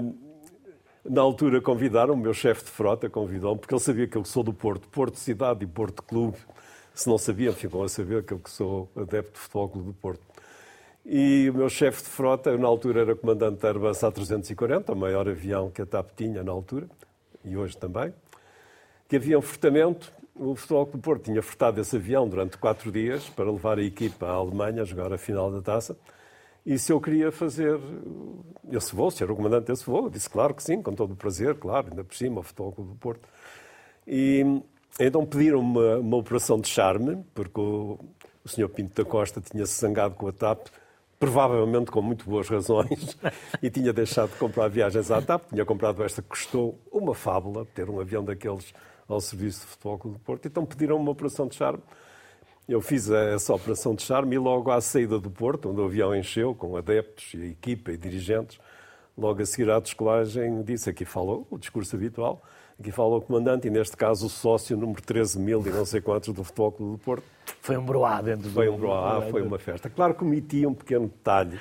Speaker 2: na altura convidaram, o meu chefe de frota convidou-me, porque ele sabia que eu sou do Porto, Porto Cidade e Porto Clube. Se não sabiam, ficam a saber que eu sou adepto de Futebol Clube do Porto. E o meu chefe de frota, eu, na altura era comandante da Airbus A340, o maior avião que a TAP tinha na altura, e hoje também, que havia um furtamento. O Futebol do Porto tinha furtado esse avião durante quatro dias para levar a equipa à Alemanha a jogar a final da taça. E se eu queria fazer esse voo, se era o comandante desse voo, eu disse claro que sim, com todo o prazer, claro, ainda por cima, o Futebol do Porto. E então pediram uma, uma operação de charme, porque o, o Sr. Pinto da Costa tinha-se zangado com a TAP, provavelmente com muito boas razões, <laughs> e tinha deixado de comprar viagens à TAP, tinha comprado esta que custou uma fábula, ter um avião daqueles ao serviço de Futebol Clube do Porto, então pediram uma operação de charme. Eu fiz essa operação de charme e logo à saída do Porto, onde o avião encheu, com adeptos e equipa e dirigentes, logo a seguir à descolagem disse, aqui falou o discurso habitual, aqui fala o comandante e neste caso o sócio número 13 mil e não sei quantos do Futebol Clube do Porto.
Speaker 1: Foi um broá dentro
Speaker 2: Foi um broá, foi uma festa. Claro que omiti um pequeno detalhe,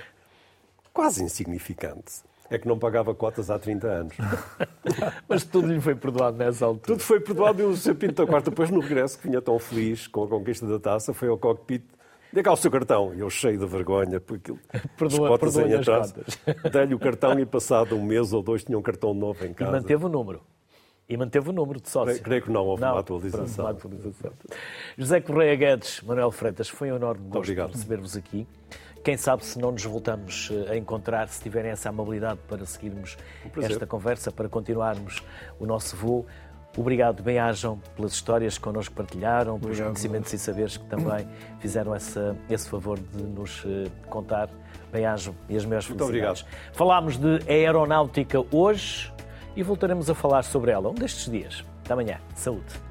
Speaker 2: quase insignificante é que não pagava cotas há 30 anos. <laughs>
Speaker 1: Mas tudo lhe foi perdoado nessa altura.
Speaker 2: Tudo foi perdoado e o Sr. Pinto da Quarta, depois no regresso, que vinha tão feliz com a conquista da taça, foi ao cockpit Dê cá o seu cartão. E eu cheio de vergonha, porque <laughs>
Speaker 1: perdoa, as cotas em atraso.
Speaker 2: Dei-lhe o cartão e passado um mês ou dois tinha um cartão novo em casa.
Speaker 1: E manteve o número. E manteve o número de sócio.
Speaker 2: Creio, que não houve não, uma, atualização. uma
Speaker 1: atualização. José Correia Guedes, Manuel Freitas, foi um enorme gosto receber-vos aqui. Quem sabe se não nos voltamos eh, a encontrar, se tiverem essa amabilidade para seguirmos um esta conversa, para continuarmos o nosso voo. Obrigado, bem-ajam pelas histórias que connosco partilharam, Obrigado. pelos conhecimentos e saberes que também fizeram essa, esse favor de nos eh, contar. Bem-ajam e as Muito felicidades. Obrigado. Falámos de aeronáutica hoje e voltaremos a falar sobre ela um destes dias. Até amanhã. Saúde.